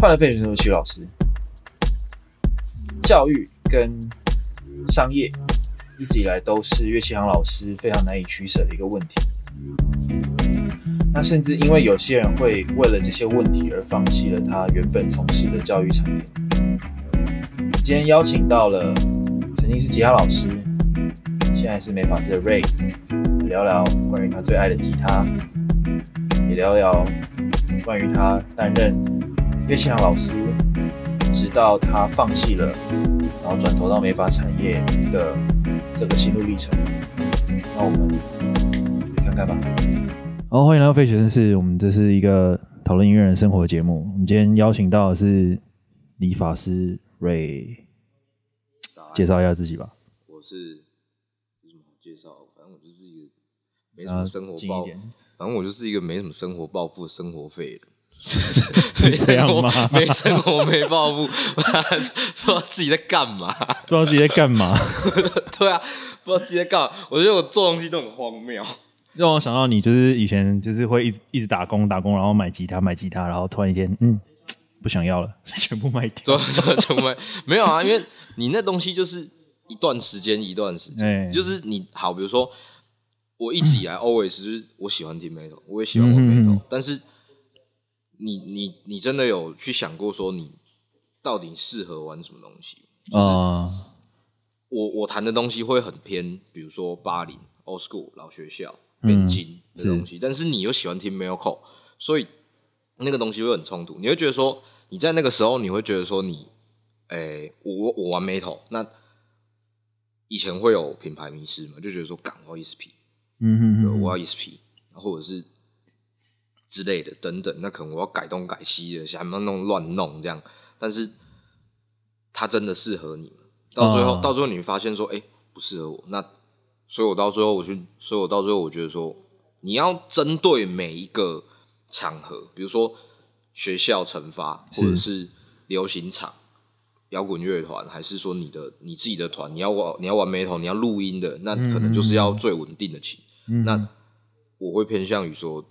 快乐费雪生活，老师。教育跟商业一直以来都是乐器行老师非常难以取舍的一个问题。那甚至因为有些人会为了这些问题而放弃了他原本从事的教育产业。今天邀请到了曾经是吉他老师，现在是美发师的 Ray，聊聊关于他最爱的吉他，也聊聊关于他担任乐器行老师，直到他放弃了，然后转投到美发产业的这个心路历程。那我们看看吧。好，欢迎来到费雪绅士。我们这是一个讨论音乐人生活的节目。我们今天邀请到的是理发师 Ray，介绍一下自己吧。我是有什么好介绍？反正我就是一个没什么生活抱，反正我就是一个没什么生活抱负生活废人。是这样吗？没生活没抱负，不知道自己在干嘛，不知道自己在干嘛。对啊，不知道自己在干嘛。我觉得我做东西都很荒谬。让我想到你，就是以前就是会一直一直打工打工，然后买吉他买吉他，然后突然一天，嗯，不想要了，全部卖掉，全部卖。没有啊，因为你那东西就是一段时间一段时间，欸、就是你好，比如说我一直以来 always 就是我喜欢听 metal，我也喜欢玩 metal，、嗯、但是你你你真的有去想过说你到底适合玩什么东西？啊、就是，我我谈的东西会很偏，比如说八零 old school 老学校。变金的东西，嗯、但是你又喜欢听 metalcore，所以那个东西会很冲突。你会觉得说，你在那个时候，你会觉得说你，诶，我我玩 metal，那以前会有品牌迷失嘛，就觉得说，港我要 ESP，嗯哼哼，我要 ESP，或者是之类的等等，那可能我要改东改西的，想要弄乱弄这样，但是它真的适合你吗？到最后，哦、到最后你会发现说，哎、欸，不适合我，那。所以我到最后，我去，所以我到最后，我觉得说，你要针对每一个场合，比如说学校惩罚，或者是流行场、摇滚乐团，还是说你的你自己的团，你要玩你要玩 metal，你要录音的，那可能就是要最稳定的琴。嗯、那我会偏向于说，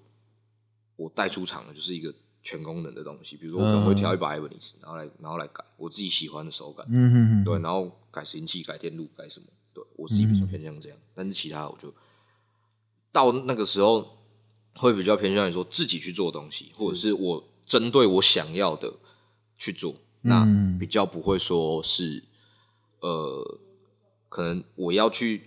我带出场的就是一个全功能的东西，比如说我可能会调一把 Ibanez，然后来然后来改我自己喜欢的手感，对，然后改拾音器、改电路、改什么。对我自己比较偏向这样，嗯、但是其他我就到那个时候会比较偏向于说自己去做东西，或者是。我针对我想要的去做，嗯、那比较不会说是呃，可能我要去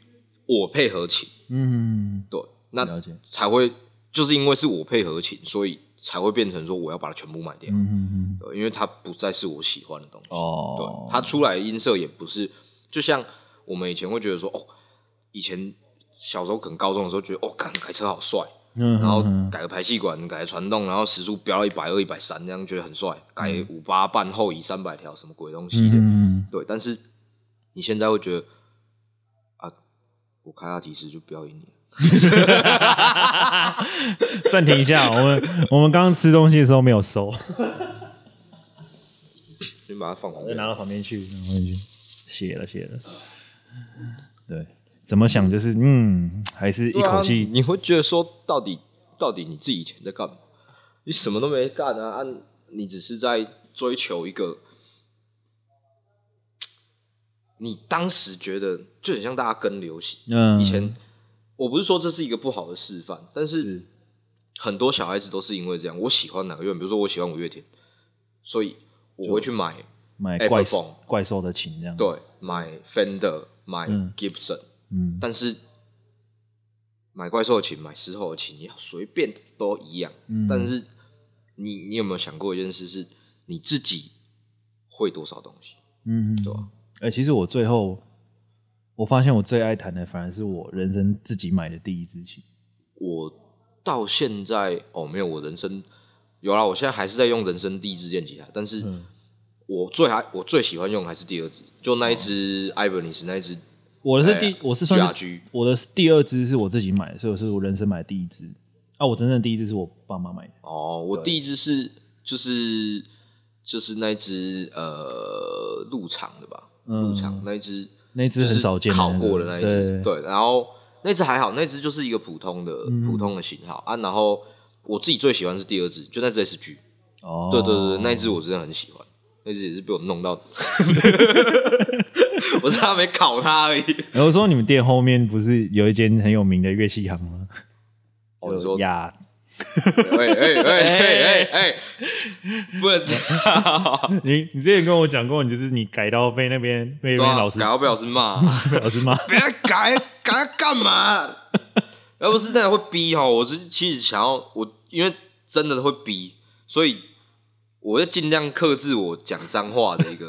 我配合琴，嗯，对，那才会就是因为是我配合琴，所以才会变成说我要把它全部卖掉，嗯，对，因为它不再是我喜欢的东西，哦，对，它出来的音色也不是就像。我们以前会觉得说，哦，以前小时候可能高中的时候觉得，哦，干改车好帅，嗯，然后改个排气管，改个传动，然后时速飙到一百二、一百三，这样觉得很帅。改五八半后移三百条，什么鬼东西的，嗯，对。但是你现在会觉得，啊，我开下提示就不要赢你。暂停一下，我们我们刚刚吃东西的时候没有收，先把它放旁边，再拿到旁边去，拿旁边去，写了写了。对，怎么想就是嗯，还是一口气、啊。你会觉得说，到底到底你自己以前在干嘛？你什么都没干啊，啊，你只是在追求一个，你当时觉得就很像大家跟流行。嗯，以前我不是说这是一个不好的示范，但是很多小孩子都是因为这样。我喜欢哪个乐，比如说我喜欢五月天，所以我会去买买怪兽怪兽的琴，这样对，买 Fender。买 Gibson，嗯，但是买怪兽的琴，买狮吼的琴，你随便都一样。嗯，但是你你有没有想过一件事，是你自己会多少东西？嗯，对吧？哎、欸，其实我最后我发现，我最爱弹的反而是我人生自己买的第一支琴。我到现在哦，没有，我人生有啦，我现在还是在用人生第一支电吉他，但是。嗯我最还我最喜欢用还是第二支，就那一支 Ibanez 那一支。我的是第，我是算是我的第二支是我自己买的，所以我是我人生买的第一支。啊，我真正第一支是我爸妈买的。哦，我第一支是就是就是那一支呃入场的吧，入场那一支，那一支很少见，考过的那一只。对，然后那只还好，那只就是一个普通的普通的型号啊。然后我自己最喜欢是第二只，就那支 SG。哦，对对对，那一只我真的很喜欢，那只也是被我弄到，我差没烤它而已。然后说你们店后面不是有一间很有名的乐器行吗？我说呀。哎哎哎哎哎！不能这样。你你之前跟我讲过，你就是你改到被那边被那边老师改到被老师骂，被老师骂。别改改干嘛？要不是那样会逼哈，我是其实想要我，因为真的会逼，所以我要尽量克制我讲脏话的一个。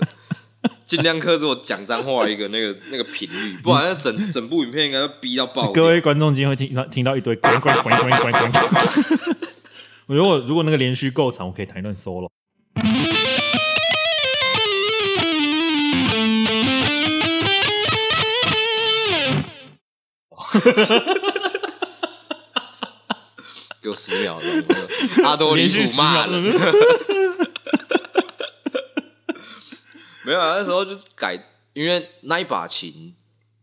尽量克制我讲脏话一个那个那个频率，不然那整 整部影片应该要逼到爆。各位观众今天会听到听到一堆滚滚滚滚滚滚滚。我如果如果那个连续够长，我可以弹一段 solo。给我十秒钟，阿多连续骂了。没有啊，那时候就改，因为那一把琴，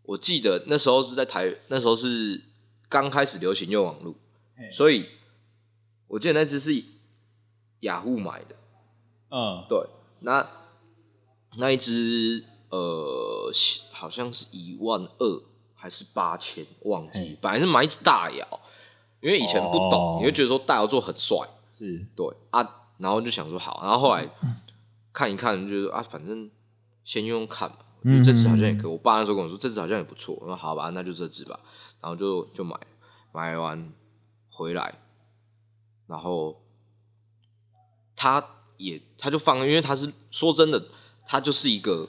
我记得那时候是在台，那时候是刚开始流行用网路，所以我记得那只是雅虎买的，嗯，对，那那一只呃好像是一万二还是八千，忘记，本来是买一只大窑，因为以前不懂，哦、你会觉得说大窑做很帅，是。对啊，然后就想说好，然后后来。看一看，就是啊，反正先用用看嘛。我觉得这支好像也可以。我爸那时候跟我说，这支好像也不错。我说好吧，那就这支吧。然后就就买，买完回来，然后他也他就放，因为他是说真的，他就是一个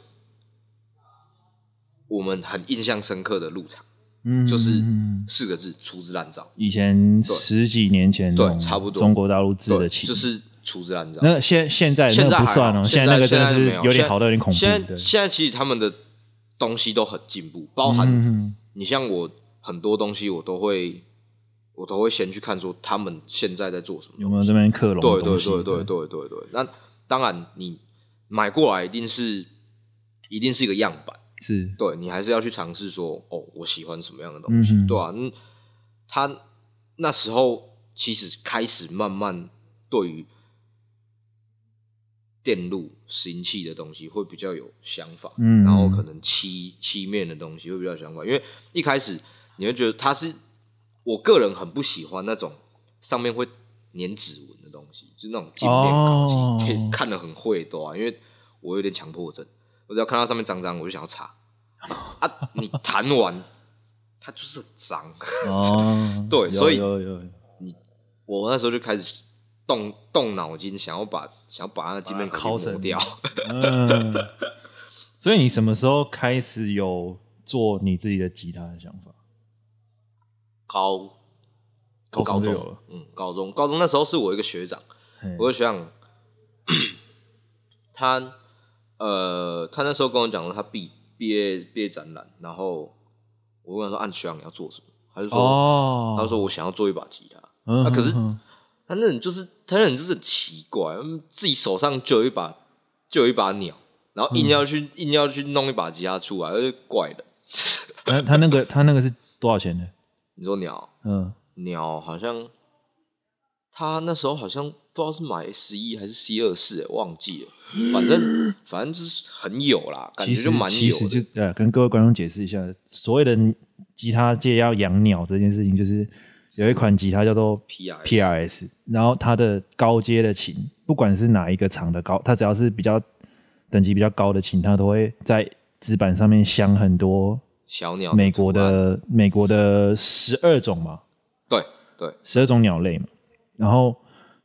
我们很印象深刻的入场，嗯，就是四个字：粗制滥造。以前十几年前，对，差不多中国大陆制的琴，就是。粗制滥造。那现现在现在不算了，现在那个真的是有点好的有点恐怖。现在现在其实他们的东西都很进步，包含你像我很多东西我都会我都会先去看说他们现在在做什么，有没有这边克隆？对对对对对对对。那当然你买过来一定是一定是一个样板，是对你还是要去尝试说哦，我喜欢什么样的东西，对啊，嗯，他那时候其实开始慢慢对于。电路拾音器的东西会比较有想法，嗯，然后可能漆漆面的东西会比较有想法，因为一开始你会觉得它是，我个人很不喜欢那种上面会粘指纹的东西，就是那种镜面钢琴，哦、看得很会多啊，因为我有点强迫症，我只要看到上面脏脏，我就想要擦啊。你弹完它就是脏，哦、对，所以你我那时候就开始。动动脑筋，想要把想要把那个镜面拷磨掉。嗯，所以你什么时候开始有做你自己的吉他的想法？高高中就有了。嗯，高中高中那时候是我一个学长，我学长，他呃，他那时候跟我讲了他毕毕业毕业展览，然后我问他说：“按学长你要做什么？”他就说：“哦，他说我想要做一把吉他。”啊，可是。他那人就是，他那人就是很奇怪，自己手上就有一把，就有一把鸟，然后硬要去、嗯、硬要去弄一把吉他出来，而且怪的。他他那个他那个是多少钱呢？你说鸟，嗯，鸟好像他那时候好像不知道是买十一还是 C 二四，忘记了。反正反正就是很有啦，感觉就蛮有的。其实就呃，跟各位观众解释一下，所谓的吉他界要养鸟这件事情，就是。有一款吉他叫做 PRS，然后它的高阶的琴，不管是哪一个厂的高，它只要是比较等级比较高的琴，它都会在指板上面镶很多小鸟。美国的美国的十二种嘛，对对，十二种鸟类嘛。然后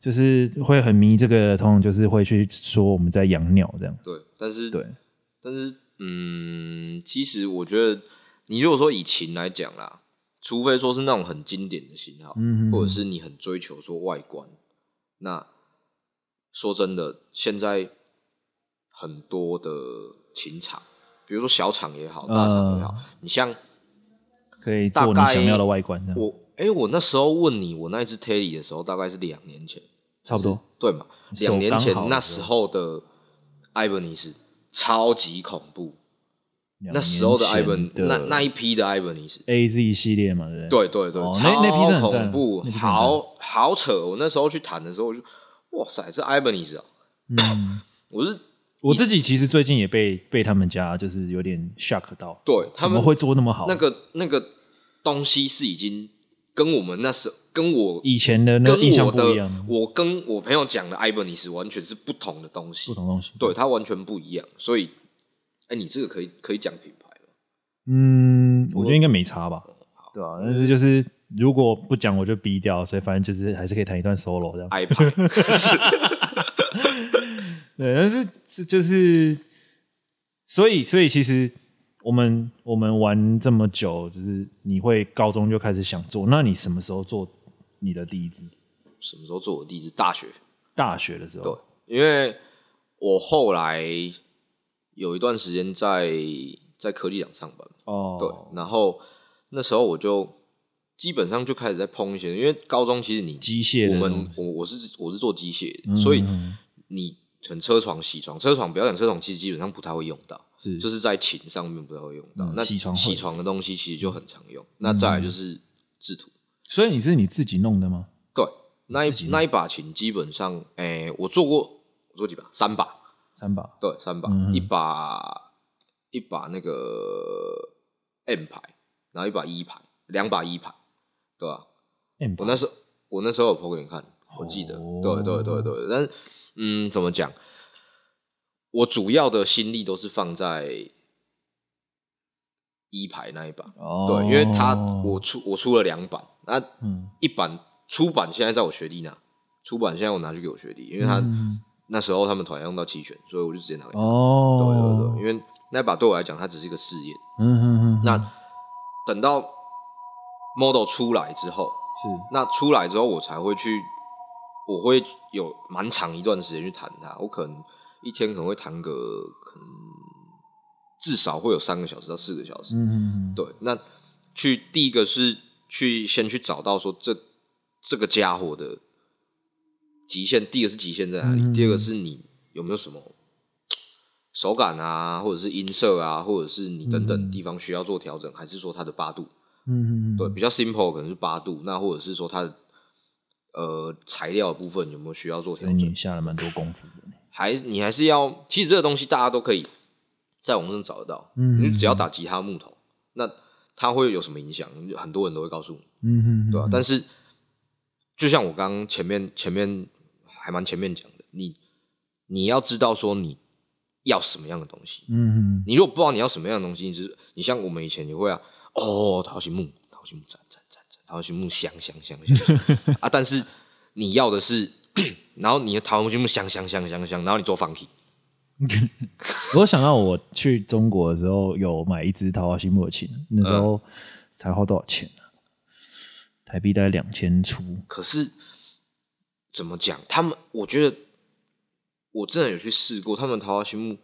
就是会很迷这个，通常就是会去说我们在养鸟这样。对，但是对，但是嗯，其实我觉得你如果说以琴来讲啦。除非说是那种很经典的型号，嗯、或者是你很追求说外观，那说真的，现在很多的琴厂，比如说小厂也好，大厂也好，呃、你像可以做你想要的外观。我哎、欸，我那时候问你，我那一只 Tele 的时候，大概是两年前，差不多对嘛？两年前那时候的 Ibanez 超级恐怖。那时候的 Ibanez，那那一批的 Ibanez A Z 系列嘛，对对对对，那那批很恐怖，好好扯。我那时候去谈的时候，我就哇塞，这 Ibanez 啊！嗯，我是我自己其实最近也被被他们家就是有点 shock 到，对，他们会做那么好？那个那个东西是已经跟我们那时候跟我以前的那个印象不一样。我跟我朋友讲的 Ibanez 完全是不同的东西，不同东西，对，它完全不一样。所以，哎、欸，你这个可以可以讲品牌吗？嗯，我觉得应该没差吧，对、啊？但是就是。如果不讲我就逼掉，所以反正就是还是可以弹一段 solo 这样。挨拍。对，但是这就是，所以所以其实我们我们玩这么久，就是你会高中就开始想做，那你什么时候做你的第一支？什么时候做我第一支？大学。大学的时候。对，因为我后来有一段时间在在科技厂上班。哦。对，然后那时候我就。基本上就开始在碰一些，因为高中其实你机械，我们我我是我是做机械的，嗯、所以你很车床、铣床、车床，不要讲车床，其实基本上不太会用到，是就是在琴上面不太会用到。嗯、那铣床铣床的东西其实就很常用。嗯、那再来就是制图，所以你是你自己弄的吗？对，那一那一把琴基本上，哎、欸，我做过，我做几把？三把，三把，对，三把，嗯、一把一把那个 M 牌，然后一把 E 牌，两把 E 牌。对吧、啊？我那时候我那时候有 po 给你看，我记得。Oh. 对对对对，但是嗯，怎么讲？我主要的心力都是放在一排那一把。Oh. 对，因为他我出我出了两版，那一版出版现在在我学弟那，出版现在我拿去给我学弟，因为他、嗯、那时候他们团用到期权，所以我就直接拿给他。哦，oh. 对对对，因为那把对我来讲，它只是一个试验。嗯嗯嗯。那等到。model 出来之后，是那出来之后，我才会去，我会有蛮长一段时间去弹它。我可能一天可能会弹个，可能至少会有三个小时到四个小时。嗯嗯对，那去第一个是去先去找到说这这个家伙的极限，第一个是极限在哪里？嗯、第二个是你有没有什么手感啊，或者是音色啊，或者是你等等地方需要做调整，嗯、还是说它的八度？嗯嗯对，比较 simple 可能是八度，那或者是说它的呃材料的部分有没有需要做调整？你下了蛮多功夫的。还你还是要，其实这个东西大家都可以在网上找得到。嗯，你只要打吉他木头，那它会有什么影响？很多人都会告诉你。嗯哼，对吧？但是就像我刚刚前面前面还蛮前面讲的，你你要知道说你要什么样的东西。嗯嗯，你如果不知道你要什么样的东西，你就是你像我们以前也会啊。哦，桃心木，桃心木，赞赞赞赞，桃心木香香香香 啊！但是你要的是，然后你的桃心木香香香香香，然后你做 funky。我想到我去中国的时候，有买一支桃花心木的琴，那时候才花多少钱呢？台币大概两千出。可是怎么讲？他们我觉得我真的有去试过，他们桃花心木，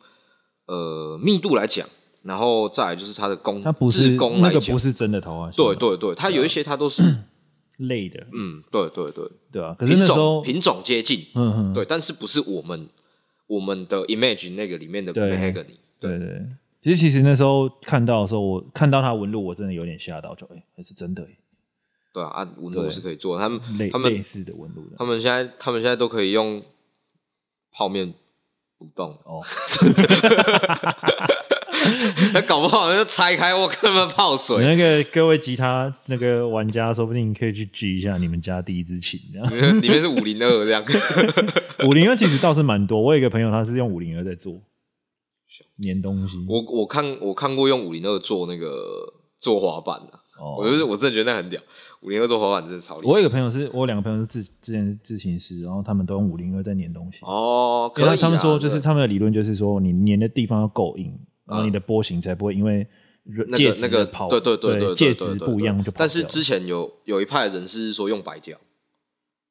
呃，密度来讲。然后再来就是它的工，它不是那个不是真的桃花心。对对对，它有一些它都是类的。嗯，对对对对啊。可是那时候品种接近，嗯嗯，对，但是不是我们我们的 image 那个里面的 mahogany。对对，其实其实那时候看到的时候，我看到它纹路，我真的有点吓到，就哎，还是真的哎。对啊，啊，纹路是可以做，他们他们类似的纹路，他们现在他们现在都可以用泡面不动哦。那搞不好就拆开，我根本泡水。那个各位吉他那个玩家，说不定可以去聚一下你们家第一支琴，这样。里面是五零二这样。五零二其实倒是蛮多，我有一个朋友他是用五零二在做粘东西。我我看我看过用五零二做那个做滑板的，哦、我就是我真的觉得那很屌。五零二做滑板真的超厉害。我有一个朋友是，我两个朋友是自之前是自行师，然后他们都用五零二在粘东西。哦，可以。他们说就是他们的理论就是说，你粘的地方要够硬。然后你的波形才不会因为介那个跑，对对对对，介质不一样就跑。但是之前有有一派人是说用白胶，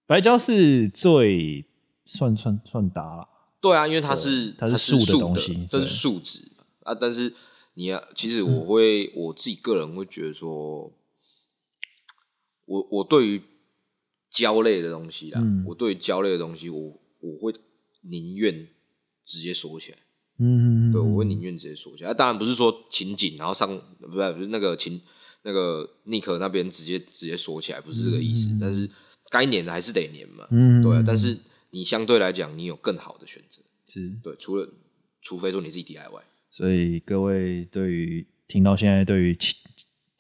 白胶是最算算算搭了。对啊，因为它是它是树的东西，它是树脂啊。但是你要，其实我会我自己个人会觉得说，我我对于胶类的东西啊，我对于胶类的东西，我我会宁愿直接锁起来。嗯，对，我会宁愿直接锁起来。当然不是说情景，然后上不是不是那个情那个尼克那边直接直接锁起来，不是这个意思。但是该粘的还是得粘嘛。嗯，对。但是你相对来讲，你有更好的选择。是对，除了除非说你自己 DIY。所以各位对于听到现在对于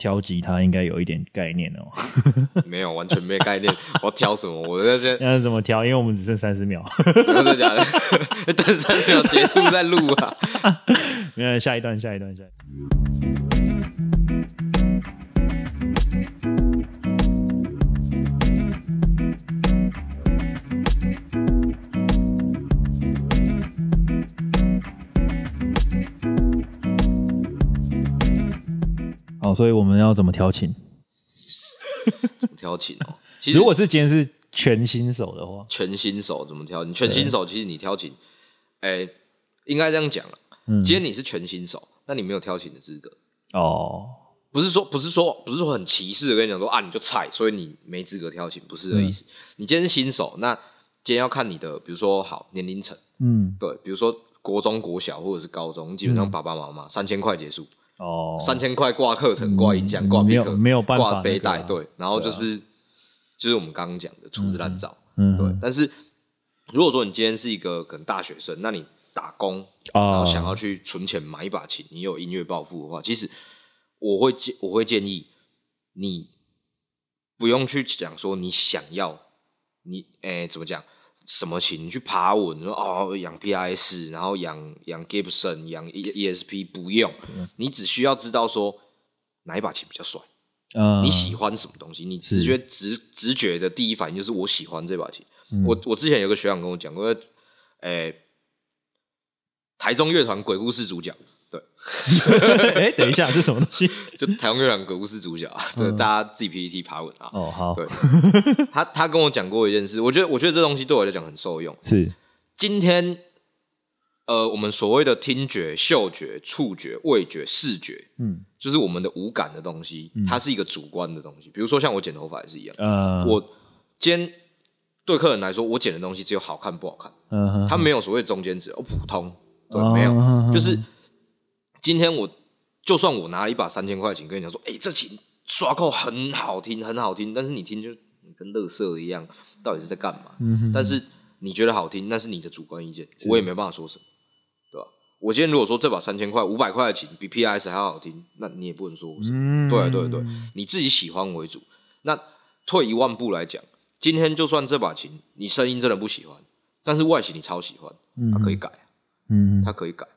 挑吉他应该有一点概念哦。没有，完全没概念。我要挑什么？我在这要怎么挑？因为我们只剩三十秒。真的假的？等三十秒结束再录啊。没有，下一段，下一段，下一段。所以我们要怎么调琴？怎么调琴哦？其实如果是今天是全新手的话，全新手怎么调？你全新手，其实你调琴，哎、欸，应该这样讲了。嗯，今天你是全新手，那你没有挑琴的资格哦。不是说，不是说，不是说很歧视的跟你讲说啊，你就菜，所以你没资格挑琴，不是这个意思。嗯、你今天是新手，那今天要看你的，比如说好年龄层，嗯，对，比如说国中、国小或者是高中，基本上爸爸妈妈三千块结束。哦，三千块挂课程、挂音响、挂贝壳，没有办法挂背带，对，然后就是、啊、就是我们刚刚讲的粗制滥造，嗯，对。但是如果说你今天是一个可能大学生，那你打工，然后想要去存钱买一把琴，你有音乐抱负的话，其实我会建我会建议你不用去讲说你想要，你诶、欸、怎么讲？什么琴？你去爬文，说哦养 PIS，然后养养 Gibson，养 ESP 不用，嗯，你只需要知道说哪一把琴比较帅，嗯，你喜欢什么东西，你直觉直直觉的第一反应就是我喜欢这把琴。嗯，我我之前有个学长跟我讲过，诶、欸，台中乐团鬼故事主角。对，哎、欸，等一下，这什么东西？就台湾有两个故事主角啊，对、嗯，大家自己 PPT 爬文啊。哦，好。对，他他跟我讲过一件事，我觉得我觉得这东西对我来讲很受用。是，今天，呃，我们所谓的听觉、嗅觉、触觉、味觉、视觉，嗯，就是我们的五感的东西，它是一个主观的东西。比如说像我剪头发也是一样，嗯，我今天对客人来说，我剪的东西只有好看不好看，嗯，他没有所谓中间值，哦，普通，对，没有，就是。今天我就算我拿了一把三千块钱跟你讲说，哎、欸，这琴刷扣很好听，很好听，但是你听就跟乐色一样，到底是在干嘛、嗯？但是你觉得好听，那是你的主观意见，我也没办法说什么，对吧？我今天如果说这把三千块、五百块的琴比 PRS 还要好听，那你也不能说我什么。嗯、对对对，你自己喜欢为主。那退一万步来讲，今天就算这把琴你声音真的不喜欢，但是外形你超喜欢，它可以改，嗯，它可以改。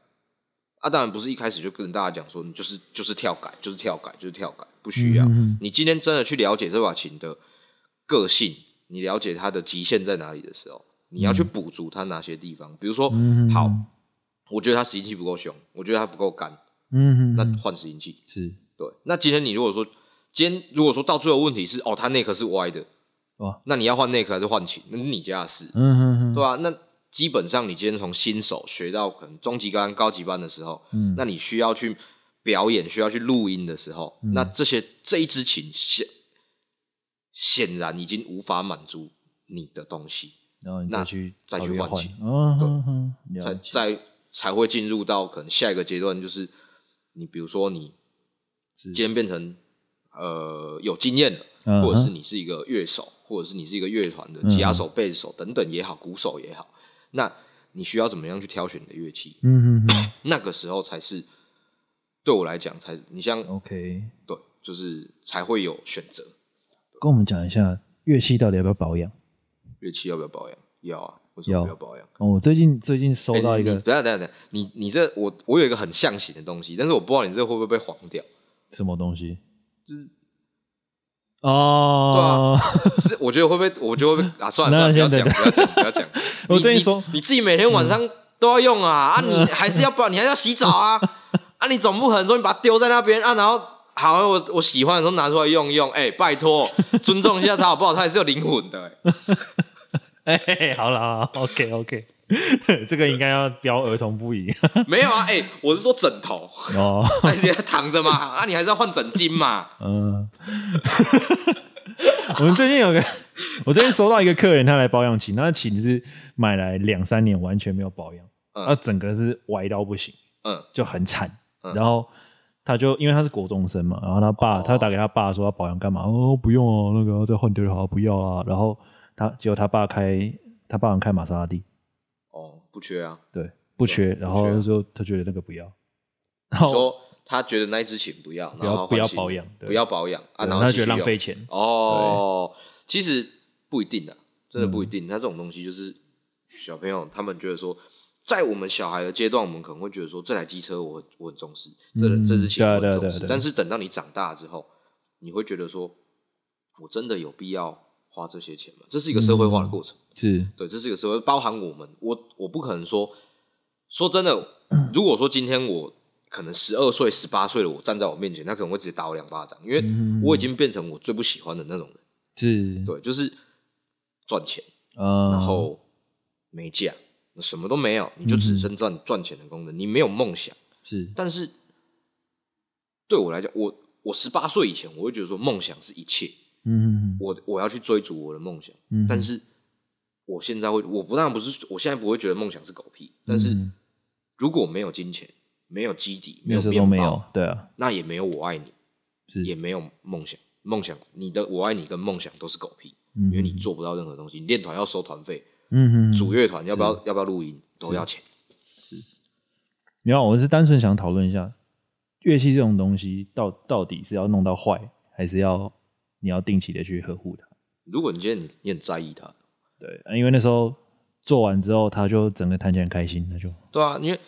啊，当然不是一开始就跟大家讲说，你就是就是跳改，就是跳改，就是跳改，不需要。嗯、你今天真的去了解这把琴的个性，你了解它的极限在哪里的时候，你要去补足它哪些地方。嗯、比如说、嗯，好，我觉得它拾音器不够凶，我觉得它不够干，嗯，那换拾音器是对。那今天你如果说，今天如果说到最后问题是，哦，它 neck 是歪的，哇，那你要换 neck 还是换琴？那是你家的事，嗯哼哼，对吧、啊？那基本上，你今天从新手学到可能中级班、高级班的时候，嗯，那你需要去表演、需要去录音的时候，嗯、那这些这一支琴显显然已经无法满足你的东西，然后你再去再去换琴，嗯，对，才才才会进入到可能下一个阶段，就是你比如说你今天变成呃有经验了、嗯，或者是你是一个乐手，或者是你是一个乐团的吉他手、贝、嗯、斯手等等也好，鼓手也好。那你需要怎么样去挑选你的乐器？嗯嗯，那个时候才是对我来讲才你像 OK 对，就是才会有选择。跟我们讲一下乐器到底要不要保养？乐器要不要保养？要啊，为什么要保养？哦，我最近最近收到一个，欸、等下等下等下，你你这我我有一个很象形的东西，但是我不知道你这会不会被黄掉？什么东西？就是。哦、oh，对啊，是我觉得会不会，我觉得会不会啊？算了算了，不要讲，不要讲，不要讲。我跟你说你，自己每天晚上都要用啊，嗯、啊，你还是要不，你还是要洗澡啊，啊，你总不可能说你把它丢在那边啊，然后好，我我喜欢的时候拿出来用一用，哎、欸，拜托，尊重一下它好不好？它也是有灵魂的、欸。哎、欸，好了，OK OK。这个应该要标儿童不宜。没有啊，哎、欸，我是说枕头哦，你还躺着嘛，啊，你还是要换枕巾嘛。嗯，我们最近有个，我最近收到一个客人，他来保养琴，那琴是买来两三年完全没有保养，嗯，那整个是歪到不行，嗯，就很惨，嗯。然后他就因为他是国中生嘛，然后他爸，哦，他打给他爸说要保养干嘛？哦，不用哦，那个再换掉就好，不要啊。然后他结果他爸开。他爸开玛莎拉蒂。哦，不缺啊。对，不缺。然后说他觉得那个不要。然后说他觉得那一支琴不要，然后不要保养，不要保养啊，然后他觉得浪费钱。哦，其实不一定的，真的不一定。他这种东西就是小朋友他们觉得说。在我们小孩的阶段，我们可能会觉得说，这台机车我我很重视，这这支琴我很重视。但是等到你长大之后，你会觉得说，我真的有必要花这些钱吗？这是一个社会化的过程，是对，这是一个社会，包含我们，我我不可能说，说真的，如果说今天我可能十二岁、十八岁的我站在我面前，他可能会直接打我两巴掌，因为我已经变成我最不喜欢的那种人，是对，就是赚钱，然后没价。什么都没有，你就只剩赚赚钱的功能，你没有梦想。是，但是对我来讲，我我十八岁以前，我会觉得说梦想是一切。嗯，我我要去追逐我的梦想。嗯，但是我现在会，我不当然不是，我现在不会觉得梦想是狗屁。但是如果没有金钱，没有基底，没有面包，对啊，那也没有我爱你，也没有梦想。梦想，你的我爱你跟梦想都是狗屁，因为你做不到任何东西。你练团要收团费。嗯哼，组乐团要不要要不要录音都要钱。是，你好，我是单纯想讨论一下乐器这种东西，到到底是要弄到坏，还是要你要定期的去呵护它？如果你觉得你你很在意它，对，因为那时候做完之后，他就整个弹起来很开心，他就对啊。因为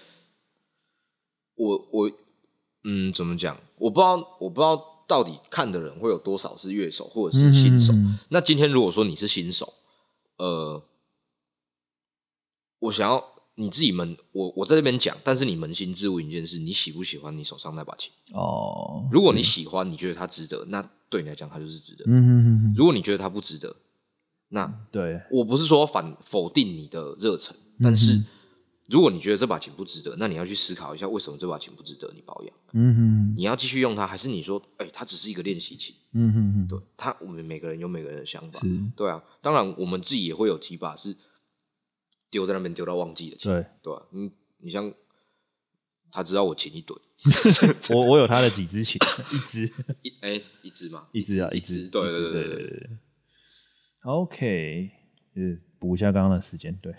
我我嗯，怎么讲？我不知道，我不知道到底看的人会有多少是乐手或者是新手。嗯、那今天如果说你是新手，呃。我想要你自己扪我我在这边讲，但是你扪心自问一件事：你喜不喜欢你手上那把琴？哦，如果你喜欢，你觉得它值得，那对你来讲它就是值得。嗯哼哼哼。如果你觉得它不值得，那对我不是说反否定你的热忱，但是如果你觉得这把琴不值得，那你要去思考一下为什么这把琴不值得你保养。嗯哼。你要继续用它，还是你说，哎、欸，它只是一个练习琴？嗯哼哼。对，它我们每个人有每个人的想法。是。对啊，当然我们自己也会有几把是。丢在那边丢到忘记了，对对吧？嗯，你像他知道我琴一堆，我我有他的几支琴，一支一哎一支嘛，一支啊一支，对对对对对。OK，就是补一下刚刚的时间，对，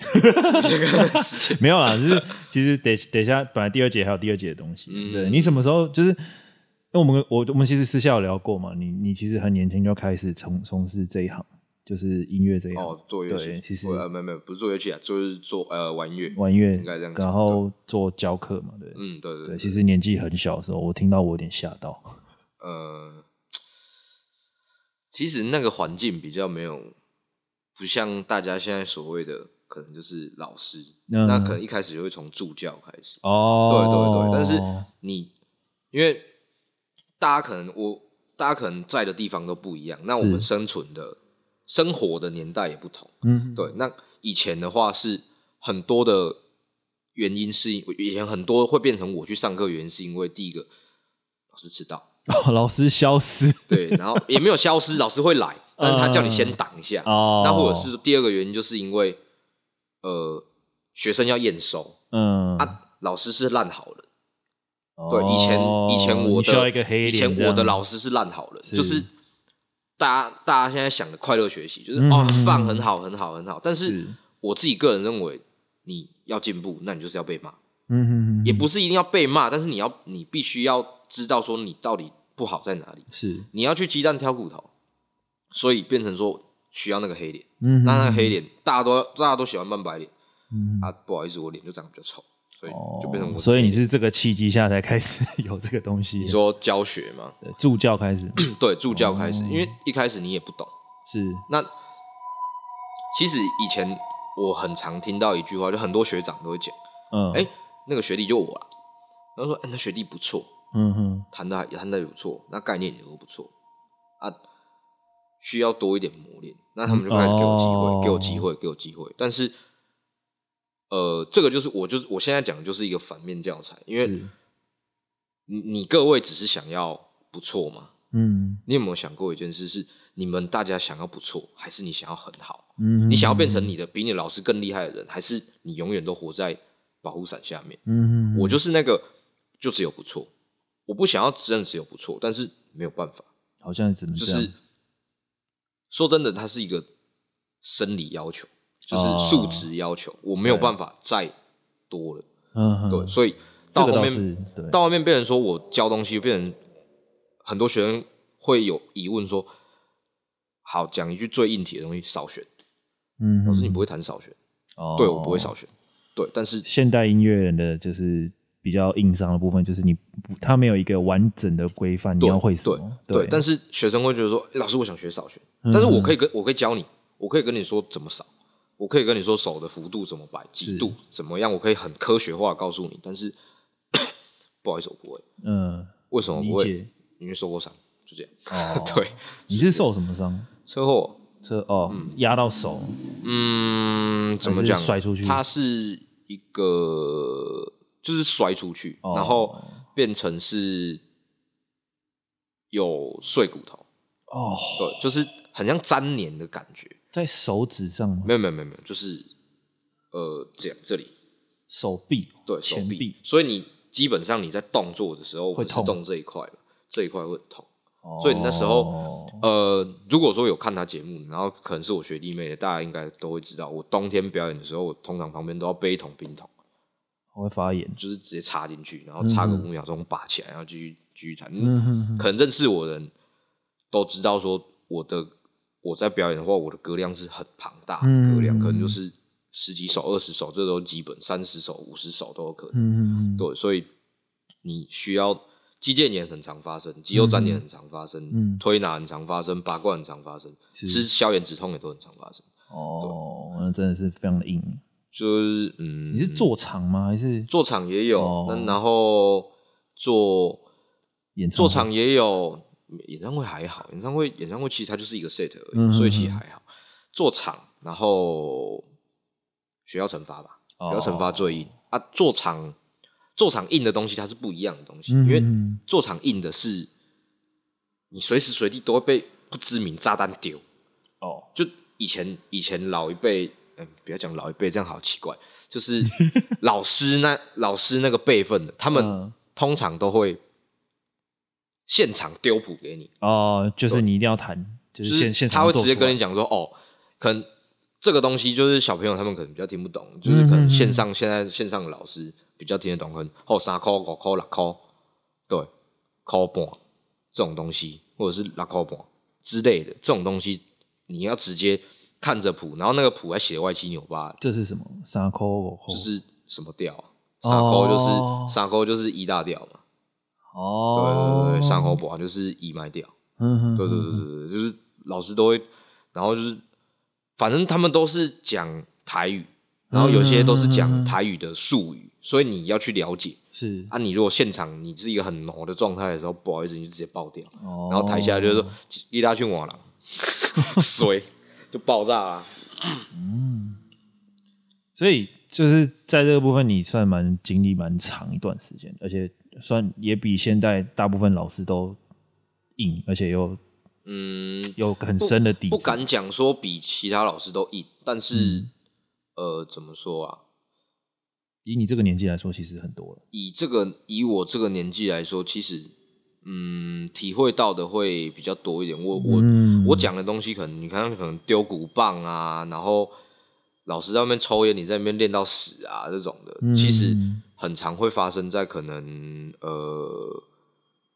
没有啦，就是其实等等一下，本来第二节还有第二节的东西，对你什么时候就是，因为我们我我们其实私下有聊过嘛，你你其实很年轻就开始从从事这一行。就是音乐这一行哦，做乐器，其实呃，没有没有，不是做乐器啊，就是做呃玩乐，玩乐应该这样。然后做教课嘛，对，嗯，对对对。其实年纪很小的时候，我听到我有点吓到。呃，其实那个环境比较没有，不像大家现在所谓的，可能就是老师，那可能一开始就会从助教开始。哦，对对对，但是你因为大家可能我大家可能在的地方都不一样，那我们生存的。生活的年代也不同，嗯，对。那以前的话是很多的原因，是以前很多会变成我去上课，原因是因为第一个老师迟到，哦，老师消失，对，然后也没有消失，老师会来，但是他叫你先挡一下，哦，那或者是第二个原因，就是因为呃学生要验收，嗯。啊，老师是烂好人，哦，对，以前以前我的以前我的老师是烂好人，就是。大家大家现在想的快乐学习就是、嗯、哦很棒很好很好很好，但是。我自己个人认为，你要进步，那你就是要被骂，嗯哼哼，也不是一定要被骂，但是你要你必须要知道说你到底不好在哪里，是你要去鸡蛋挑骨头，所以变成说需要那个黑脸，嗯，那那个黑脸大家都大家都喜欢扮白脸，嗯啊不好意思，我脸就长得比较丑。所以就变成我，所以你是这个契机下才开始有这个东西。你说教学吗？对，助教开始。对，助教开始，因为一开始你也不懂。是。那其实以前我很常听到一句话，就很多学长都会讲，嗯，哎，那个学弟就我了。然后说，哎，那学弟不错，嗯哼，弹的也弹的也不错，那概念也都不错啊，需要多一点磨练。那他们就开始给我机会，给我机会，给我机会，但是。呃，这个就是我就是我现在讲的就是一个反面教材，因为你你各位只是想要不错嘛，嗯，你有没有想过一件事是你们大家想要不错，还是你想要很好？嗯，你想要变成你的比你老师更厉害的人，还是你永远都活在保护伞下面？嗯，我就是那个就只有不错，我不想要真的只有不错，但是没有办法，好像只能就是说真的，它是一个生理要求。就是数值要求，哦，我没有办法再多了。嗯，对，所以到后面，这个，到后面变成说我教东西，变成很多学生会有疑问说：好，讲一句最硬体的东西，扫弦。嗯，老师你不会弹扫弦？哦，对，我不会扫弦。对，但是现代音乐人的就是比较硬伤的部分，就是你他没有一个完整的规范，你要会什么？对，但是学生会觉得说：老师，我想学扫弦，但是我可以跟我可以教你，我可以跟你说怎么扫。我可以跟你说手的幅度怎么摆，几度怎么样，我可以很科学化告诉你。但是 不好意思，我不会。嗯，为什么不会？因为受过伤，就这样。哦，对。你是受什么伤？车祸。车哦，压到手。嗯，怎么讲？摔出去。它是一个，就是摔出去，然后变成是有碎骨头。哦，对，就是很像粘黏的感觉。在手指上吗？没有没有没有没有，就是呃这样这里手臂对手臂，所以你基本上你在动作的时候会痛，动这一块这一块会很痛。哦，所以你那时候呃，如果说有看他节目，然后可能是我学弟妹的，大家应该都会知道，我冬天表演的时候，我通常旁边都要背一桶冰桶，我会发炎，就是直接插进去，然后插个五秒钟拔起来，然后继续继续弹。嗯哼哼，可能认识我的人都知道说我的。我在表演的话，我的歌量是很庞大的歌量，嗯，可能就是十几首、二十首，这都基本；三十首、五十首都有可能。嗯，对，所以你需要肌腱炎很常发生，肌肉粘连很常发生，嗯，推拿很常发生，拔罐很常发生，吃消炎止痛也都很常发生。哦，那真的是非常的硬。就是嗯，你是做场吗？还是做场也有？然后做演做场也有。演唱会还好，演唱会演唱会其实它就是一个 set 而已，嗯、所以其实还好。做场，然后学校惩罚吧，学校惩罚最硬、哦、啊。做场做场硬的东西，它是不一样的东西，嗯、因为做场硬的是你随时随地都会被不知名炸弹丢。哦，就以前以前老一辈，嗯，不要讲老一辈，这样好奇怪。就是 老师那老师那个辈分的，他们通常都会。现场丢谱给你哦，就是你一定要弹，就是现现场他会直接跟你讲说哦，可能这个东西就是小朋友他们可能比较听不懂，就是可能线上现在线上的老师比较听得懂，可能哦三块五块六块，对，块半这种东西，或者是六块半之类的这种东西，你要直接看着谱，然后那个谱还写歪七扭八。这是什么？三块五块？这是什么调？三块就是三块就是 E 大调嘛。哦，对对对，三块半就是 E 麦调，嗯哼，对对对对对，就是老师都会，然后就是，反正他们都是讲台语，然后有些都是讲台语的术语，所以你要去了解。是啊，你如果现场你是一个很浓的状态的时候，不好意思，你就直接爆掉。哦，然后台下就是说一大群瓦郎，水就爆炸了。嗯，所以就是在这个部分，你算蛮经历蛮长一段时间，而且。算也比现在大部分老师都硬，而且又嗯有很深的底。不，不敢讲说比其他老师都硬，但是、嗯、呃怎么说啊？以你这个年纪来说，其实很多了。以这个以我这个年纪来说，其实嗯体会到的会比较多一点。我我、嗯、我讲的东西，可能你看可能丢鼓棒啊，然后老师在外面抽烟，你在那边练到死啊这种的，嗯、其实。很常会发生在可能呃，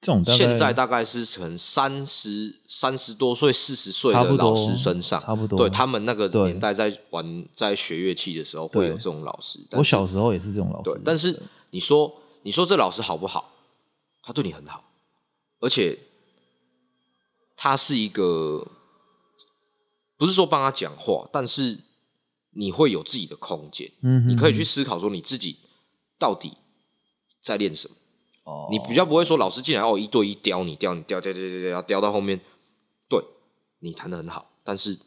这种现在大概是可能三十三十多岁、四十岁的老师身上，差不多。对他们那个年代在玩在学乐器的时候，会有这种老师。我小时候也是这种老师。对，但是你说你说这老师好不好？他对你很好，而且他是一个不是说帮他讲话，但是你会有自己的空间，嗯，你可以去思考说你自己。到底在练什么？哦、oh.，你比较不会说老师进来哦，一对一雕你，雕你，雕雕雕雕雕，雕到后面，对，你弹的很好，但是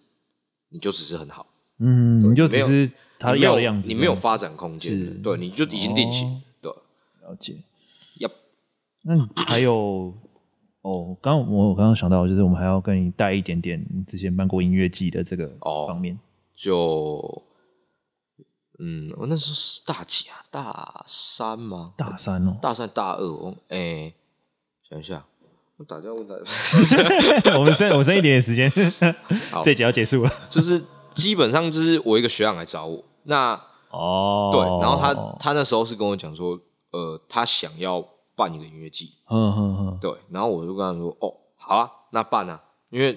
你就只是很好，嗯，你就只是他要的样子，你没有发展空间，对，你就已经定型，对，了解。Yep. 那还有哦，刚我刚刚想到，就是我们还要跟你带一点点你之前办过音乐季的这个方面，oh, 就。嗯，我那时候是大几啊？大三吗？大三哦，大三大二哦。哎、欸，想一下，我打电话问他。我们剩我剩一点点时间，这集要结束了。就是基本上就是我一个学长来找我，那哦，对，然后他他那时候是跟我讲说，呃，他想要办一个音乐季，嗯嗯嗯，对，然后我就跟他说，哦，好啊，那办啊，因为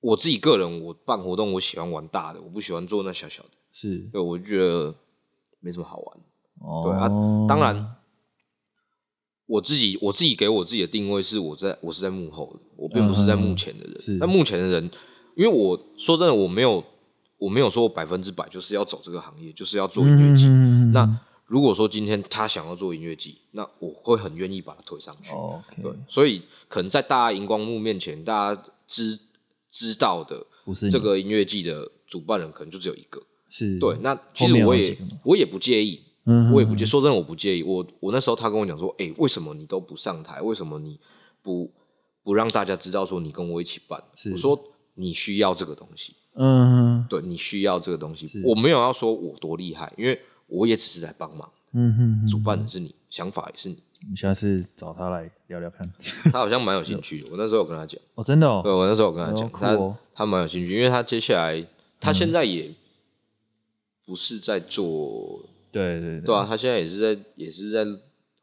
我自己个人，我办活动我喜欢玩大的，我不喜欢做那小小的，是，对，我就觉得没什么好玩，哦，对啊，当然。我自己我自己给我自己的定位是我在我是在幕后的，我并不是在幕前的人。嗯、但幕前的人，因为我说真的，我没有我没有说百分之百就是要走这个行业，就是要做音乐剧。嗯、那如果说今天他想要做音乐剧，那我会很愿意把他推上去。哦 okay、对，所以可能在大家荧光幕面前，大家知知道的不是这个音乐季的主办人可能就只有一个。是对，那其实我也我也不介意。嗯，我也不介，说真的，我不介意。我我那时候他跟我讲说，哎、欸，为什么你都不上台？为什么你不不让大家知道说你跟我一起办？我说你需要这个东西，嗯，对，你需要这个东西。我没有要说我多厉害，因为我也只是在帮忙。嗯哼，主办的是你，想法也是你。你下次找他来聊聊看，他好像蛮有兴趣的。我那时候有跟他讲，哦，真的哦，对，我那时候有跟他讲，他他蛮有兴趣，因为他接下来他现在也不是在做。对对对，对啊，他现在也是在也是在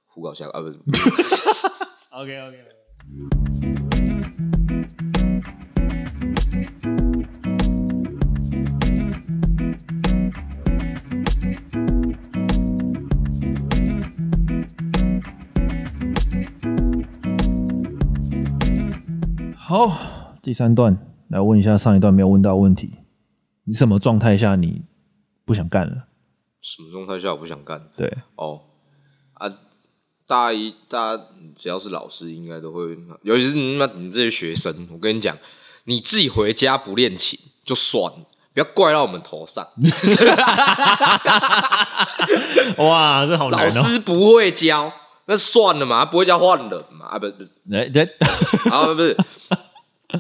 胡搞瞎搞啊，不是？OK OK。好，第三段来问一下上一段没有问到问题，你什么状态下你不想干了？什么状态下我不想干？对哦啊，大一大家只要是老师，应该都会，尤其是你们你这些学生，我跟你讲，你自己回家不练琴就算了，不要怪到我们头上。哇，这好难哦！老师不会教，那算了嘛，不会教换人嘛啊，不 啊不是，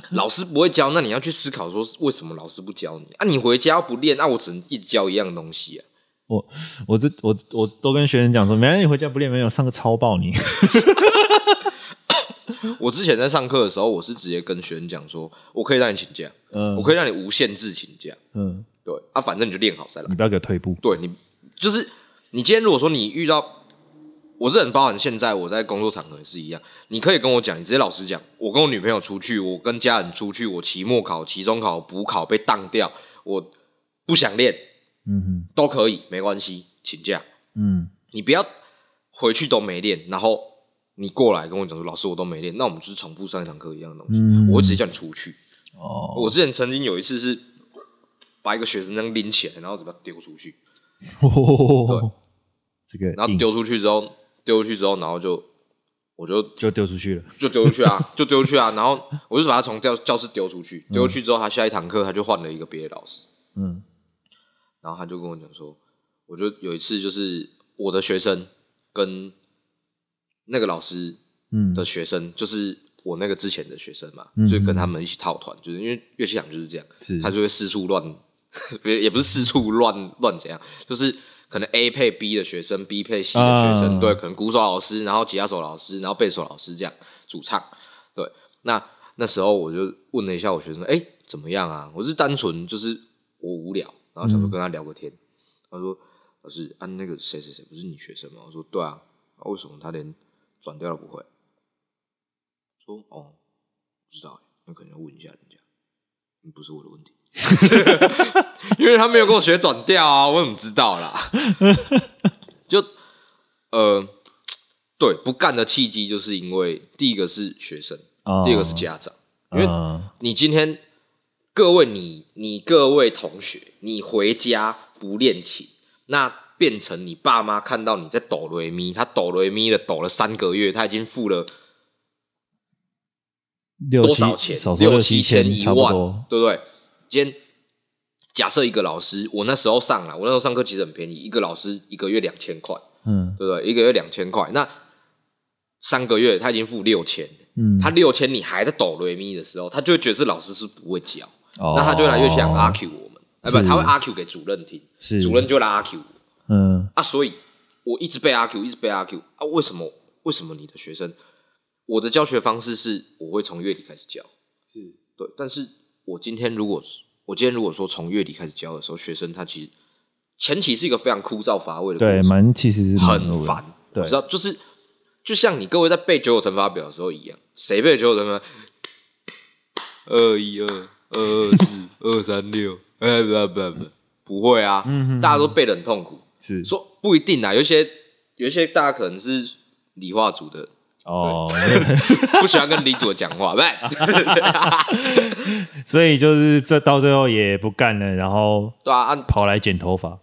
老师不会教，那你要去思考说，为什么老师不教你啊？你回家不练，那我只能一直教一样东西啊。我我这我我都跟学生讲说，没让你回家不练，没有上课超爆你。我之前在上课的时候，我是直接跟学生讲说，我可以让你请假，嗯，我可以让你无限制请假，嗯，对啊，反正你就练好再来，你不要给我退步。对你就是你今天如果说你遇到，我是很包含，现在我在工作场合也是一样，你可以跟我讲，你直接老实讲，我跟我女朋友出去，我跟家人出去，我期末考、期中考、补考被当掉，我不想练。嗯哼，都可以，没关系，请假。嗯，你不要回去都没练，然后你过来跟我讲说，老师我都没练，那我们就是重复上一堂课一样的东西。嗯，我会直接叫你出去。哦，我之前曾经有一次是把一个学生这样拎起来，然后怎么丢出去？哦，对，这个，然后丢出去之后，丢出去之后，然后就我就就丢出去了，就丢出去啊，就丢出去啊，然后我就把他从教教室丢出去，丢出去之后，他下一堂课他就换了一个别的老师。嗯。然后他就跟我讲说，我就有一次就是我的学生跟那个老师的学生，就是我那个之前的学生嘛，就跟他们一起套团，就是因为乐器行就是这样，他就会四处乱，也不是四处乱乱怎样，就是可能 A 配 B 的学生，B 配 C 的学生，对，可能鼓手老师，然后吉他手老师，然后贝手老师这样主唱，对，那那时候我就问了一下我学生，哎，怎么样啊？我是单纯就是我无聊。然后想说跟他聊个天，嗯、他说：“老师，按、啊、那个谁谁谁不是你学生吗？”我说：“对啊，啊为什么他连转调都不会？”说：“哦，不知道，那可能要问一下人家，不是我的问题，因为他没有跟我学转调啊，我怎么知道啦？就呃，对，不干的契机就是因为第一个是学生，哦、第二个是家长，因为你今天。”各位你，你你各位同学，你回家不练琴，那变成你爸妈看到你在抖雷咪，他抖雷咪的抖了三个月，他已经付了多少钱？六七,六七千一万，对不对？今天假设一个老师，我那时候上了，我那时候上课其实很便宜，一个老师一个月两千块，嗯，对不对？一个月两千块，那三个月他已经付六千，嗯，他六千你还在抖雷咪的时候，他就会觉得这老师是不会教。Oh, 那他就越来越想阿 Q 我们，哎是，不，他会阿 Q 给主任听，是主任就来阿 Q 我，嗯，啊，所以我一直被阿 Q，一直被阿 Q，啊，为什么？为什么你的学生？我的教学方式是，我会从乐理开始教，是对，但是我今天如果我今天如果说从月底开始教的时候，学生他其实前期是一个非常枯燥乏味的对，蛮其实是很烦。对，知道就是就像你各位在背九九乘法表的时候一样，谁背九九乘法？二一二二二四二三六，哎，不不不，不会啊，嗯、大家都背的很痛苦。是说不一定啊，有一些有一些大家可能是理化组的。哦，不喜欢跟李组讲话，对，所以就是这到最后也不干了，然后对啊，跑来剪头发。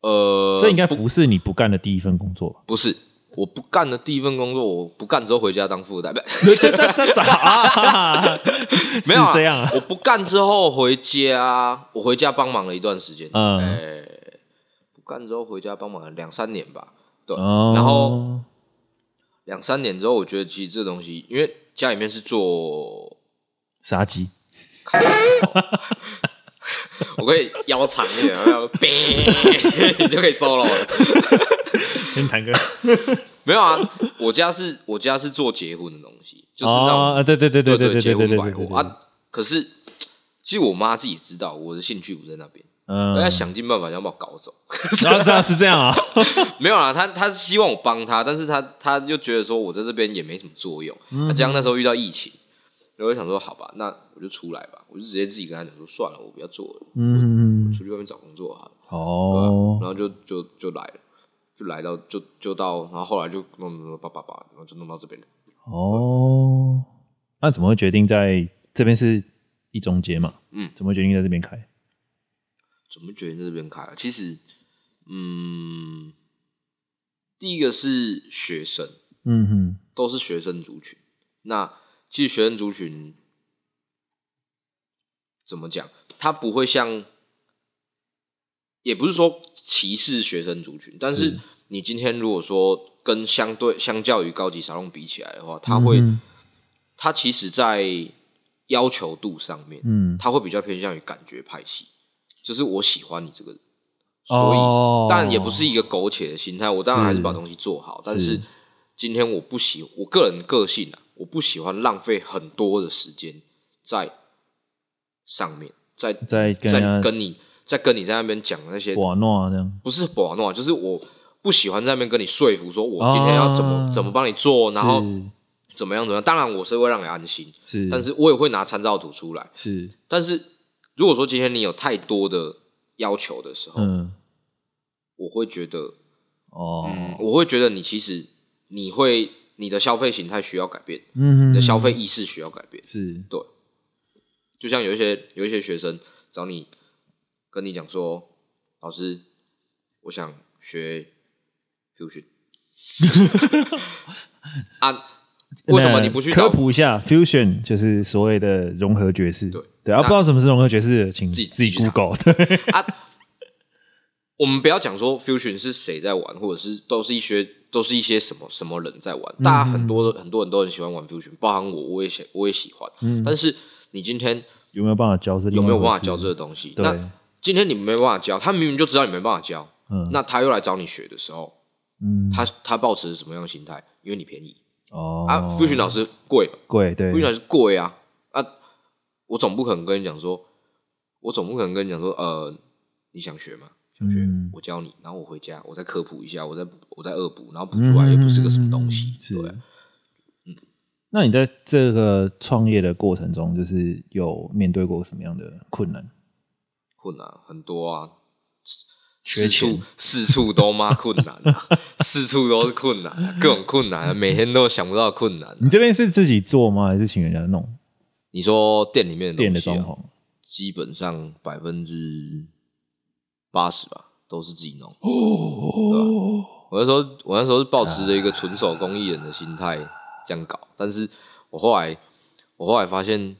呃，这应该不是你不干的第一份工作吧？不是，我不干的第一份工作，我不干之后回家当副代表。没有这样，我不干之后回家，我回家帮忙了一段时间。嗯，不干之后回家帮忙了两三年吧。对，然后。两三年之后，我觉得其实这东西，因为家里面是做杀鸡，我可以腰长一点，然后 你就可以 solo 了。跟谭哥没有啊，我家是我家是做结婚的东西，就是那种、哦、对对对对对对对结婚百货啊。可是其实我妈自己也知道我的兴趣不在那边。嗯，我在想尽办法想把我搞走，然后这样是这样啊？没有啦，他他是希望我帮他，但是他他又觉得说我在这边也没什么作用。嗯、他这样那时候遇到疫情，然后我就想说好吧，那我就出来吧，我就直接自己跟他讲说算了，我不要做了，嗯，我出去外面找工作好了。哦，然后就就就来了，就来到就就到，然后后来就弄弄弄叭叭叭，然后就弄到这边了。哦，那怎么会决定在这边是一中街嘛？嗯，怎么会决定在这边开？怎么决定在这边开啊？其实，嗯，第一个是学生，嗯哼，都是学生族群。那其实学生族群怎么讲？他不会像，也不是说歧视学生族群，但是你今天如果说跟相对相较于高级沙龙比起来的话，他会，嗯、他其实在要求度上面，嗯，他会比较偏向于感觉派系。就是我喜欢你这个人，所以当然也不是一个苟且的心态。我当然还是把东西做好，但是今天我不喜，我个人个性啊，我不喜欢浪费很多的时间在上面，在在在跟你在跟你在那边讲那些把闹这样，不是把闹，就是我不喜欢在那边跟你说服，说我今天要怎么怎么帮你做，然后怎么样怎么样。当然我是会让你安心，是，但是我也会拿参照图出来，是，但是。如果说今天你有太多的要求的时候，嗯，我会觉得，哦、嗯，我会觉得你其实你会你的消费形态需要改变，你的消费意识需要改变，是。对。就像有一些有一些学生找你跟你讲说，老师，我想学 fusion，啊。为什么你不去科普一下？Fusion 就是所谓的融合爵士。对对啊，不知道什么是融合爵士，请自己自己 Google。对 啊，我们不要讲说 Fusion 是谁在玩，或者是都是一些都是一些什么什么人在玩。大家很多很多人都很喜欢玩 Fusion，包含我，我也喜我也喜欢。嗯，但是你今天有没有办法教？有没有办法教这个东西？那今天你没办法教，他明明就知道你没办法教。嗯，那他又来找你学的时候，嗯，他他抱持什么样的心态？因为你便宜。哦啊，Fusion 老师贵贵对，Fusion 老师贵啊啊！我总不可能跟你讲说，我总不可能跟你讲说，呃，你想学吗？想学，嗯、我教你，然后我回家，我再科普一下，我再我再恶补，然后补出来又不是个什么东西，嗯、对。嗯，那你在这个创业的过程中，就是有面对过什么样的困难？困难很多啊。四处四处都嘛困难啊，四处都是困难啊，各种困难啊，每天都想不到困难啊。你这边是自己做吗？还是请人家弄？你说店里面的店的装潢，基本上百分之八十吧，都是自己弄。哦，我那时候我那时候是抱持着一个纯手工艺人的心态这样搞，但是我后来我后来发现，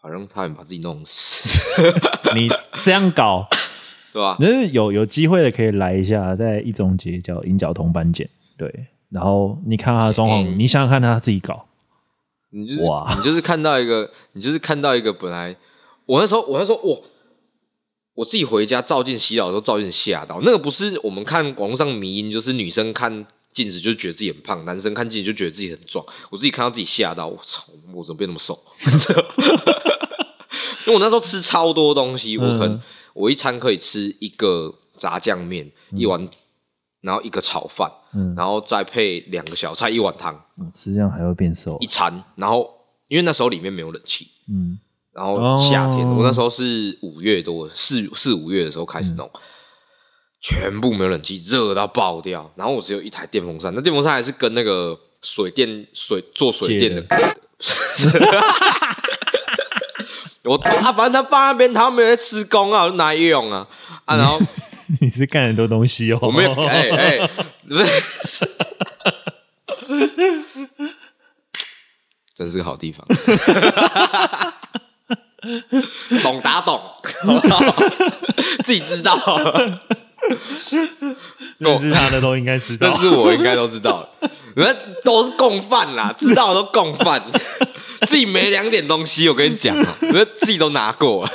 好像差点把自己弄死。你这样搞。对吧？那是有有机会的，可以来一下，在一中街叫银角铜板剪。对，然后你看他的装潢，欸、你想想看他自己搞，你就是哇，你就是看到一个，你就是看到一个本来我那时候我那时候哇，我自己回家照镜洗澡的时候照镜吓到，那个不是我们看网络上迷因，就是女生看镜子就觉得自己很胖，男生看镜子就觉得自己很壮。我自己看到自己吓到，我操，我怎么变那么瘦？因为我那时候吃超多东西，我可能我一餐可以吃一个炸酱面，一碗，然后一个炒饭，然后再配两个小菜，一碗汤。吃这样还会变瘦？一餐，然后因为那时候里面没有冷气，嗯，然后夏天，我那时候是五月多，四四五月的时候开始弄。全部没有冷气，热到爆掉。然后我只有一台电风扇，那电风扇还是跟那个水电水做水电的。我他反正他放那边，他没有在施工啊，我就拿来用啊啊。然后 你是干很多东西哦，我没有哎哎，不是，真是个好地方，懂打懂，自己知道。认识他的都应该知道，但是我应该都知道，那都是共犯啦，知道的都共犯，自己没两点东西，我跟你讲喔，我自己都拿过，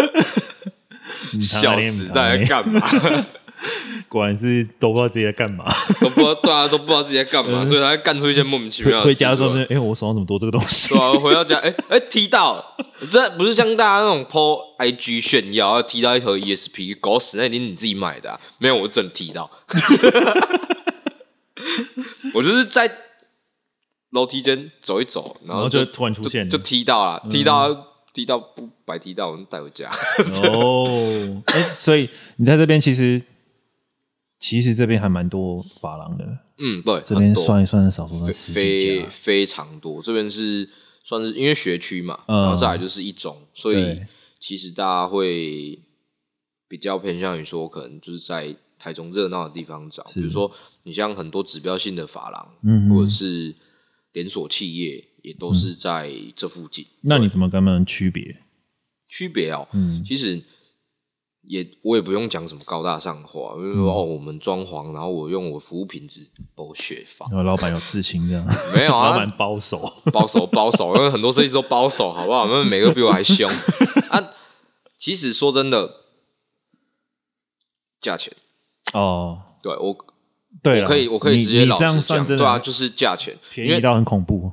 笑死，在干嘛？果然是都不知道自己在干嘛，都不知道，大家都不知道自己在干嘛，所以他干出一些莫名其妙的事。回家说：“哎、欸，我手上怎么多这个东西？”对啊，回到家，哎、欸、哎、欸，踢到，这不是像大家那种 po IG 炫耀，要踢到一盒 ESP，狗屎，那一定你自己买的、啊，没有，我真的踢到。我就是在楼梯间走一走，然后就，突然出现，就，就踢到了，踢到、嗯、踢到不白踢到，我们带回家。哦，哎、欸，所以你在这边其实。其实这边还蛮多发廊的，嗯，对，这边算一算，少说十几家，非非常多。这边是算是因为学区嘛，嗯、然后再来就是一中，所以其实大家会比较偏向于说，可能就是在台中热闹的地方找，比如说你像很多指标性的发廊，嗯，或者是连锁企业，也都是在这附近。嗯、那你怎么跟他们区别？区别哦，嗯，其实。也我也不用讲什么高大上话，就是说、嗯、哦，我们装潢，然后我用我服务品质剥削法。然后老板有事情这样？没有啊，老板包手，包手，包手，因为很多设计师都包手，好不好？他们每个比我还凶啊。其实说真的，价钱哦，对我，对，我可以，我可以直接老实讲，这样算真的，对啊，就是价钱便宜到很恐怖。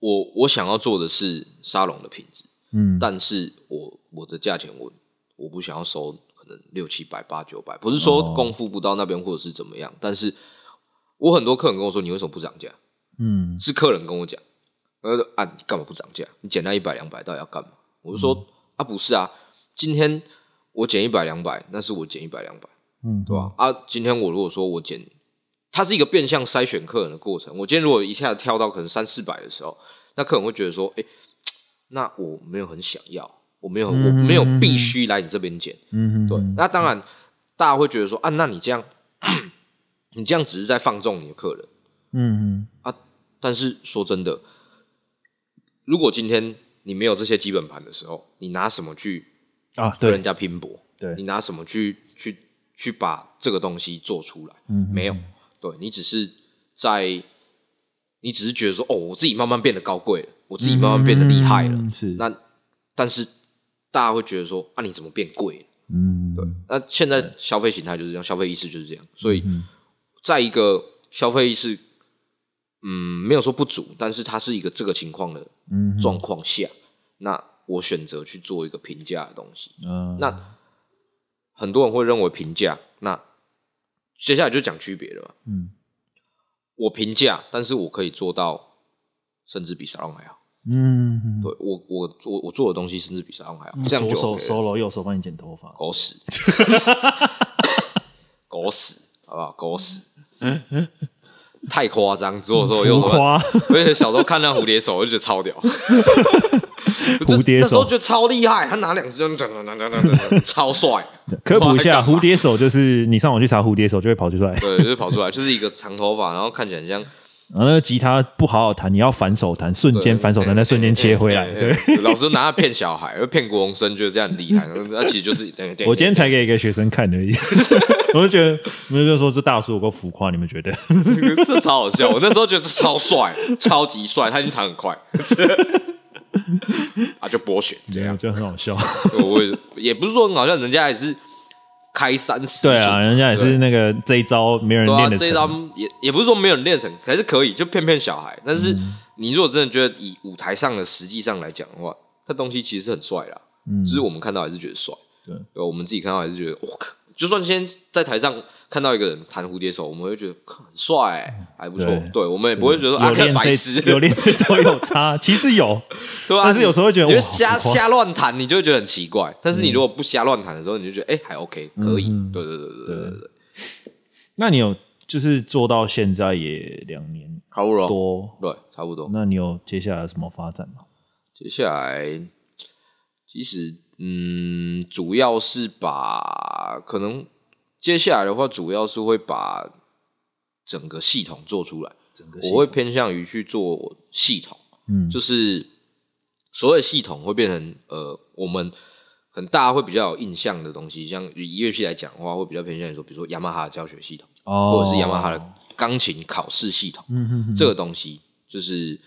我我想要做的是沙龙的品质，嗯，但是我我的价钱我。我不想要收可能六七百八九百，不是说功夫不到那边或者是怎么样，但是我很多客人跟我说，你为什么不涨价？嗯，是客人跟我讲，他说啊，你干嘛不涨价？你减那一百两百到底要干嘛？我就说啊，不是啊，今天我减一百两百，那是我减一百两百，嗯，对吧？啊，今天我如果说我减，它是一个变相筛选客人的过程。我今天如果一下子跳到可能三四百的时候，那客人会觉得说，哎，那我没有很想要。我没有，我没有必须来你这边剪。嗯，对。那当然，大家会觉得说啊，那你这样，你这样只是在放纵你的客人。嗯嗯。啊，但是说真的，如果今天你没有这些基本盘的时候，你拿什么去啊跟人家拼搏？对，你拿什么去去去把这个东西做出来？嗯，没有。对，你只是在，你只是觉得说，哦，我自己慢慢变得高贵了，我自己慢慢变得厉害了。是。那，但是。大家会觉得说啊，你怎么变贵了？嗯，对。那现在消费形态就是这样，消费意识就是这样。所以，在一个消费意识，嗯，没有说不足，但是它是一个这个情况的状况下，嗯、那我选择去做一个平价的东西。嗯，那很多人会认为平价，那接下来就讲区别了嘛。嗯，我平价，但是我可以做到，甚至比沙龙还好。嗯，对我我做我做的东西甚至比沙龙还好，这样就左手 solo，右手帮你剪头发，狗屎，狗屎，好不好？狗屎，太夸张，左手右手，而且小时候看那蝴蝶手，我就觉得超屌，蝴蝶手。那时候觉得超厉害，他拿两只，超帅。科普一下，蝴蝶手就是你上网去查蝴蝶手就会跑出来，对，就会跑出来，就是一个长头发，然后看起来很像。然后那个吉他不好好弹，你要反手弹，瞬间反手弹，再瞬间切回来。对，老师拿它骗小孩，骗国中生，觉得这样很厉害。那其实就是我今天才给一个学生看而已。我就觉得，我就说这大叔有够浮夸，你们觉得？这超好笑。我那时候觉得超帅，超级帅，他已经弹很快。啊，就博学这样，就很好笑。我也不是说很好笑，人家也是。开山始祖，对啊，人家也是那个这一招没有人练的成，这一招也也不是说没有人练成，还是可以，就骗骗小孩。但是你如果真的觉得以舞台上的实际上来讲的话，那东西其实是很帅啦，嗯，就是我们看到还是觉得帅，对，我们自己看到还是觉得，我靠，就算今天在台上看到一个人弹蝴蝶手，我们会觉得很帅，还不错，对，我们也不会觉得说啊，看白痴，有练这招有差，其实有，对啊，但是有时候会觉得，你就瞎瞎乱弹，你就会觉得很奇怪，但是你如果不瞎乱弹的时候，你就觉得哎，还 OK，可以，对对对对对对。那你有就是做到现在也两年，差不多，多。对，差不多。那你有接下来什么发展吗？接下来，其实嗯，主要是把可能接下来的话，主要是会把整个系统做出来。整个我会偏向于去做系统，嗯，就是所有系统会变成呃，我们可能大家会比较有印象的东西，像以乐器来讲的话，会比较偏向于说，比如说雅马哈的教学系统，哦，或者是雅马哈的钢琴考试系统，嗯哼哼，这个东西就是。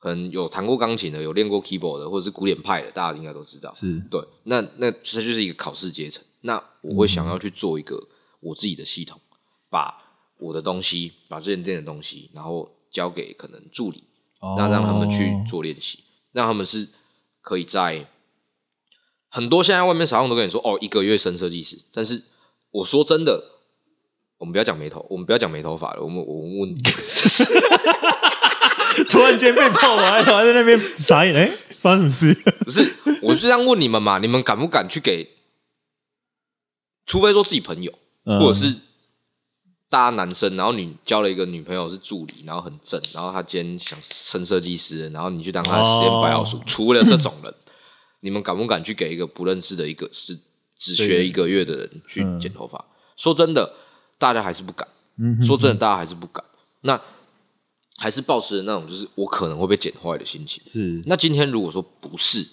可能有弹过钢琴的，有练过 keyboard 的，或者是古典派的，大家应该都知道。是对，那那这就是一个考试阶层。那我会想要去做一个我自己的系统，嗯、把我的东西，把这间店的东西，然后交给可能助理，那、哦、让他们去做练习，让他们是可以在很多现在外面常常都跟你说哦，一个月升设计师。但是我说真的，我们不要讲没头，我们不要讲没头发了，我们我们问。突然间被泡完，还在那边傻眼。哎、欸，发生什么事？不是，我是这样问你们嘛？你们敢不敢去给？除非说自己朋友，嗯、或者是大家男生，然后你交了一个女朋友是助理，然后很正，然后他今天想升设计师，然后你去当他的实验白老鼠。哦、除了这种人，你们敢不敢去给一个不认识的一个是只学一个月的人去剪头发？嗯、说真的，大家还是不敢。嗯、说真的，大家还是不敢。那。还是保持的那种，就是我可能会被剪坏的心情。是。那今天如果说不是，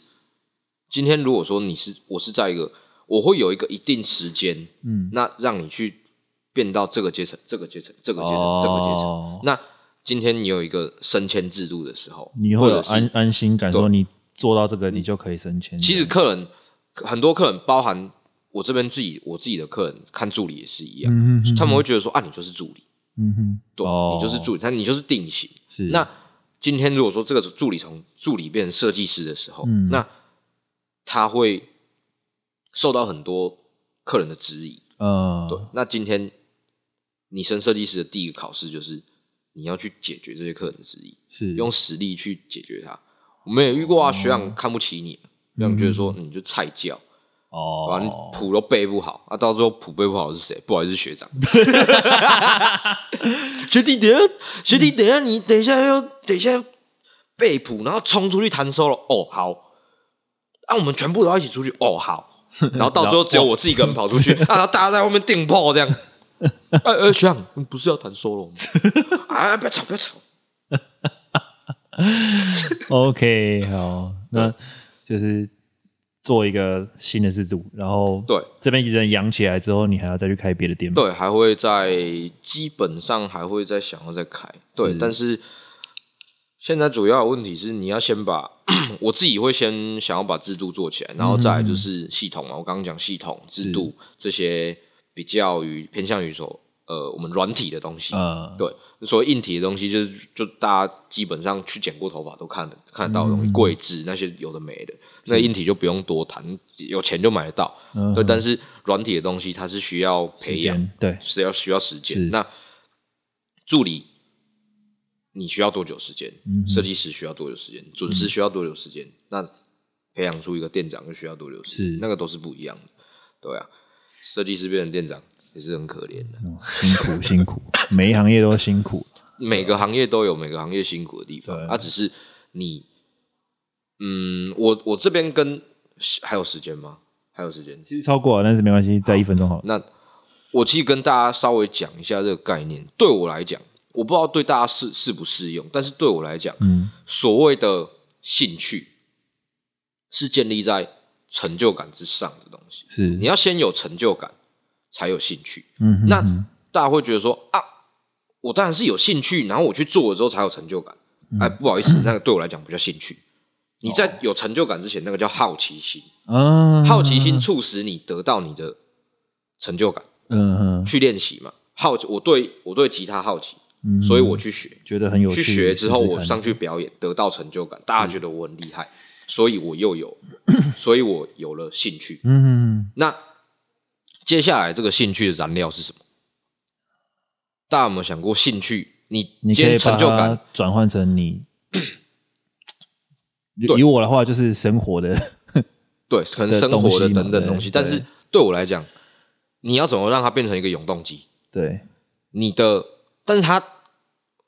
今天如果说你是，我是在一个，我会有一个一定时间，嗯，那让你去变到这个阶层，这个阶层，这个阶层，哦、这个阶层。那今天你有一个升迁制度的时候，你会有安安心感，说你做到这个，你就可以升迁。其实客人很多客人，包含我这边自己，我自己的客人看助理也是一样，嗯、哼哼。他们会觉得说啊，你就是助理。嗯哼，对，哦、你就是助理，但你就是定型。是，那今天如果说这个助理从助理变成设计师的时候，嗯、那他会受到很多客人的质疑。嗯、哦，对。那今天你升设计师的第一个考试就是你要去解决这些客人的质疑，是用实力去解决它。我们也遇过啊，学长看不起你，学长、哦、觉得说你就菜教。哦，完谱都背不好，啊，到时候谱背不好是谁？不好意思，学长。学弟等下，学弟等下，你等一下要等一下背谱，然后冲出去弹 solo。哦，好，啊，我们全部都要一起出去。哦，好，然后到最后只有我自己一个人跑出去，然后 大家在后面订炮这样。呃 呃，学长，你不是要谈 solo 吗？啊，不要吵，不要吵。OK，好，那就是。做一个新的制度，然后对这边人养起来之后，你还要再去开别的店吗？对，还会在基本上还会再想要再开。对，是但是现在主要的问题是，你要先把 我自己会先想要把制度做起来，然后再来就是系统嘛。我刚刚讲系统制度这些比较于偏向于说呃我们软体的东西，嗯，对，所谓硬体的东西就是就大家基本上去剪过头发都看得看得到的东西，柜子、嗯、那些有的没的。那硬体就不用多谈，有钱就买得到。嗯、对，但是软体的东西它是需要培养，对，是要需要时间。那助理你需要多久时间？嗯，设计师需要多久时间？准时需要多久时间？嗯、那培养出一个店长又需要多久时间？是那个都是不一样的。对啊，设计师变成店长也是很可怜的，嗯、辛苦辛苦，每一行业都辛苦，每个行业都有每个行业辛苦的地方。啊、只是你。嗯，我我这边跟还有时间吗？还有时间，其实超过了，但是没关系，再一分钟好了。那我其实跟大家稍微讲一下这个概念。对我来讲，我不知道对大家适适不适用，但是对我来讲，嗯，所谓的兴趣是建立在成就感之上的东西。是，你要先有成就感，才有兴趣。嗯哼哼，那大家会觉得说啊，我当然是有兴趣，然后我去做了之后才有成就感。嗯、哎，不好意思，那个对我来讲不叫兴趣。你在有成就感之前，那个叫好奇心。嗯，好奇心促使你得到你的成就感。嗯哼，去练习嘛。好奇，我对我对吉他好奇，所以我去学，觉得很有趣。去学之后，我上去表演，得到成就感，大家觉得我很厉害。所以我又有，所以我有了兴趣。嗯那接下来这个兴趣的燃料是什么？大家有没有想过，兴趣你今天成就感转换成你？以我的话，就是生活的，对，可能生活的等等东西。但是对我来讲，你要怎么让它变成一个永动机？对，你的，但是它。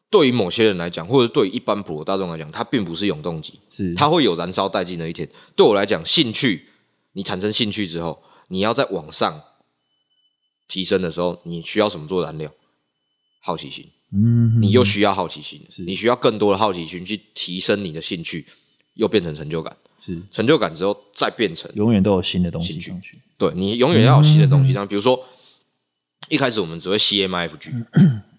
对于某些人来讲，或者对于一般普罗大众来讲，它并不是永动机，是。它会有燃烧殆尽的一天。对我来讲，兴趣，你产生兴趣之后，你要再往上提升的时候，你需要什么做燃料？好奇心，嗯，你又需要好奇心，是。你需要更多的好奇心去提升你的兴趣，又变成成就感，是。成就感之后再变成永远都有新的东西对，你永远要有新的东西上，比如说。一开始我们只会 C M F G，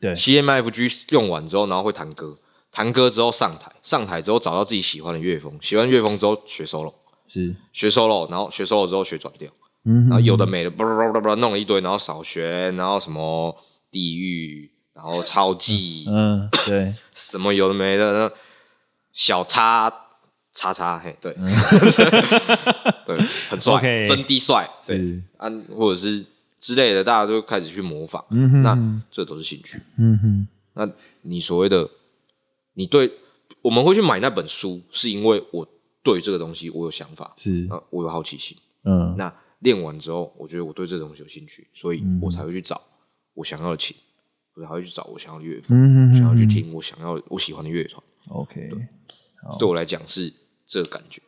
对，C M F G 用完之后，然后会弹歌，弹歌之后上台，上台之后找到自己喜欢的乐风，喜欢乐风之后学 solo，是。学 solo，然后学 solo 之后学转调，嗯，然后有的没的，叭叭叭叭弄了一堆，然后扫弦，然后什么地狱，然后超技，嗯，对，什么有的没的，小叉叉叉，嘿，对，对，很帅，真的帅，对，啊，或者是。之类的，大家都开始去模仿，嗯哼，那这都是兴趣，嗯哼。那你所谓的，你对我们会去买那本书，是因为我对这个东西我有想法，是啊，我有好奇心，嗯。那练完之后，我觉得我对这东西有兴趣，所以我才会去找我想要的琴，我才会去找我想要的乐风，嗯哼，想要去听我想要我喜欢的乐团。OK，对，对我来讲是这个感觉，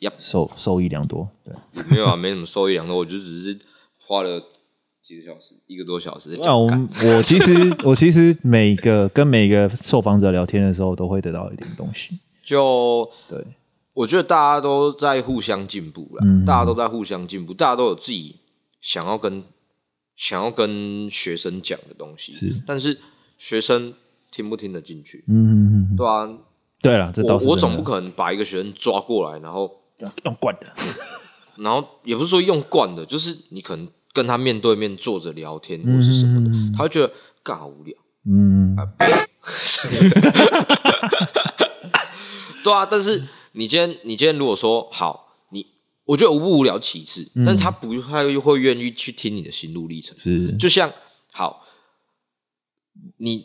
呀，受受益良多，对，没有啊，没什么受益良多，我就只是花了。几个小时，一个多小时。那我我其实我其实每个跟每个受访者聊天的时候，都会得到一点东西。就对，我觉得大家都在互相进步了，嗯，大家都在互相进步，大家都有自己想要跟想要跟学生讲的东西。是，但是学生听不听得进去？嗯嗯嗯，对啊，对了，这倒是我，我总不可能把一个学生抓过来，然后用惯的，然后也不是说用惯的，就是你可能。跟他面对面坐着聊天或是什么的，嗯、他会觉得干好无聊。嗯，对啊。但是你今天，你今天如果说好，你我觉得无不无聊其次，嗯、但他不太会愿意去听你的心路历程。是，就像好，你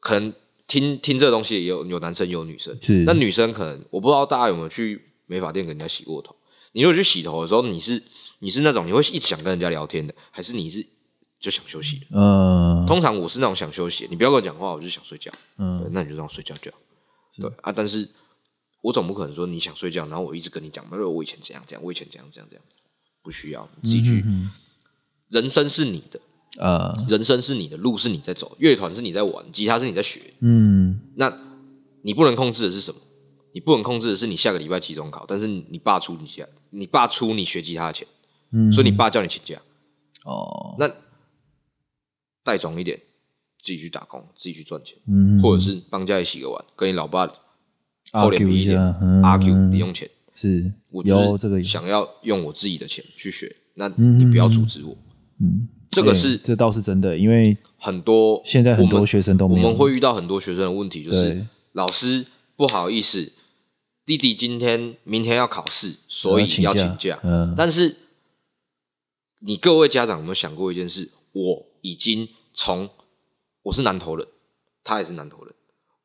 可能听听这个东西也有有男生有女生，是。那女生可能我不知道大家有没有去美发店给人家洗过头。你如果去洗头的时候，你是。你是那种你会一直想跟人家聊天的，还是你是就想休息的？嗯，通常我是那种想休息。你不要跟我讲话，我就想睡觉。嗯，那你就让我睡觉觉。对啊，但是我总不可能说你想睡觉，然后我一直跟你讲，因为我以前怎样怎样，我以前怎样怎样怎样，不需要，你自己去。嗯、人生是你的，呃，人生是你的，路是你在走，乐团是你在玩，吉他是你在学。嗯，那你不能控制的是什么？你不能控制的是你下个礼拜期中考，但是你爸出你家，你爸出你学吉他的钱。嗯，所以你爸叫你请假，哦，那带种一点，自己去打工，自己去赚钱，嗯，或者是帮家里洗个碗，跟你老爸厚脸皮一点，argue 零用钱，是，我就是想要用我自己的钱去学，那你不要阻止我，嗯，这个是这倒是真的，因为很多现在很多学生都我们会遇到很多学生的问题，就是老师不好意思，弟弟今天明天要考试，所以要请假，嗯，但是。你各位家长有没有想过一件事？我已经从我是南投人，他也是南投人，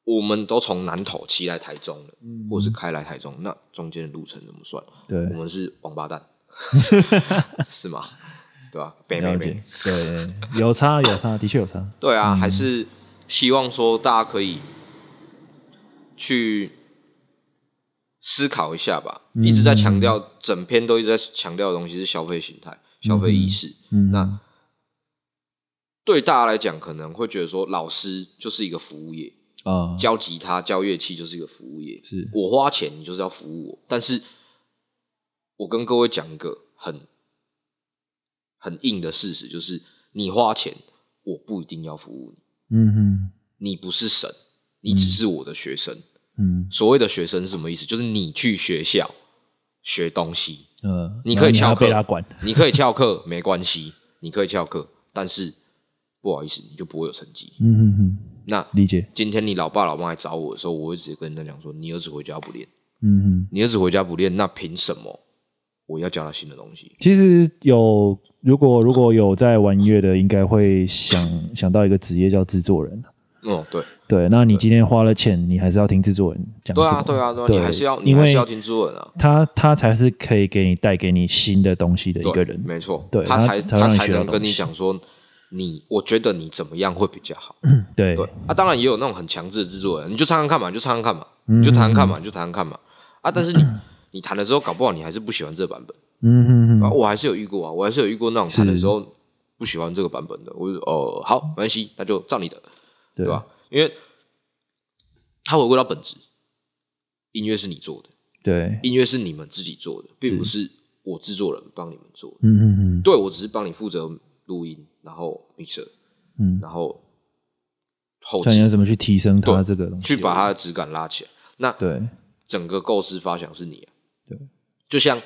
我们都从南投骑来台中了，嗯、或者是开来台中，那中间的路程怎么算？对，我们是王八蛋，是吗？对吧？北北北，对，有差有差，的确有差。对啊，嗯、还是希望说大家可以去思考一下吧。嗯、一直在强调，整篇都一直在强调的东西是消费形态。消费意识，嗯，那对大家来讲，可能会觉得说，老师就是一个服务业啊，教吉他、教乐器就是一个服务业。是我花钱，你就是要服务我。但是，我跟各位讲一个很很硬的事实，就是你花钱，我不一定要服务你。嗯哼，你不是神，你只是我的学生。嗯，所谓的学生是什么意思？就是你去学校学东西。嗯，你可以翘课，你可以翘课没关系，你可以翘课，但是不好意思，你就不会有成绩。嗯哼哼，那理解。今天你老爸老妈来找我的时候，我会直接跟人家讲说，你儿子回家不练，嗯哼，你儿子回家不练，那凭什么我要教他新的东西？其实有，如果如果有在玩音乐的，应该会想想到一个职业叫制作人。哦，对对，那你今天花了钱，你还是要听制作人讲什么？对啊，对啊，对，你还是要，你还是要听制作人啊。他他才是可以给你带给你新的东西的一个人，没错，对，他才他才能跟你讲说，你我觉得你怎么样会比较好。对对啊，当然也有那种很强制的制作人，你就唱唱看嘛，就唱唱看嘛，你就弹弹看嘛，就弹弹看嘛。啊，但是你你弹了之后，搞不好你还是不喜欢这个版本。嗯嗯嗯，我还是有遇过啊，我还是有遇过那种弹的时候不喜欢这个版本的。我就哦，好，没关系，那就照你的，对吧？因为它回归到本质，音乐是你做的，对，音乐是你们自己做的，并不是我制作人帮你们做的。嗯嗯嗯，对，我只是帮你负责录音，然后 mixer，嗯，然后后期你要怎么去提升它这个东西，去把它的质感拉起来。那对，整个构思发想是你啊，对，就像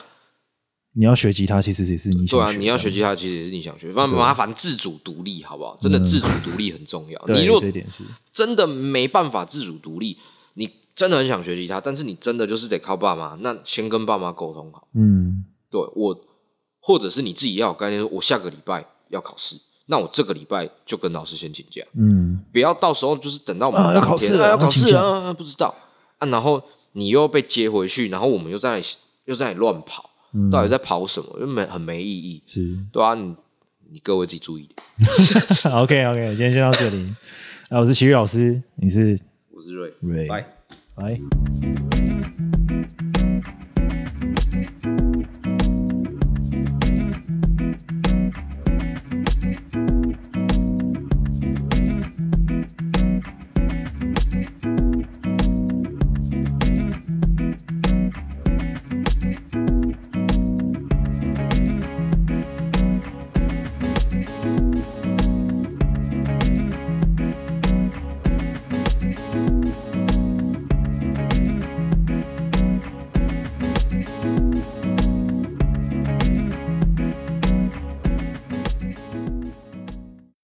你要学吉他，其实也是你想学。对啊，你要学吉他，其实也是你想学。反正麻烦自主独立，好不好？真的自主独立很重要。你如果真的没办法自主独立，你真的很想学吉他，但是你真的就是得靠爸妈，那先跟爸妈沟通好。嗯，对我，或者是你自己要有概念，说我下个礼拜要考试，那我这个礼拜就跟老师先请假。嗯，不要到时候就是等到我们要考试了，要考试了，不知道啊，然后你又被接回去，然后我们又在那里又在那里乱跑。到底在跑什么？又没很没意义，是对啊，你你各位自己注意点。OK OK，今天先到这里。啊，我是奇遇老师，你是？我是瑞瑞，拜拜。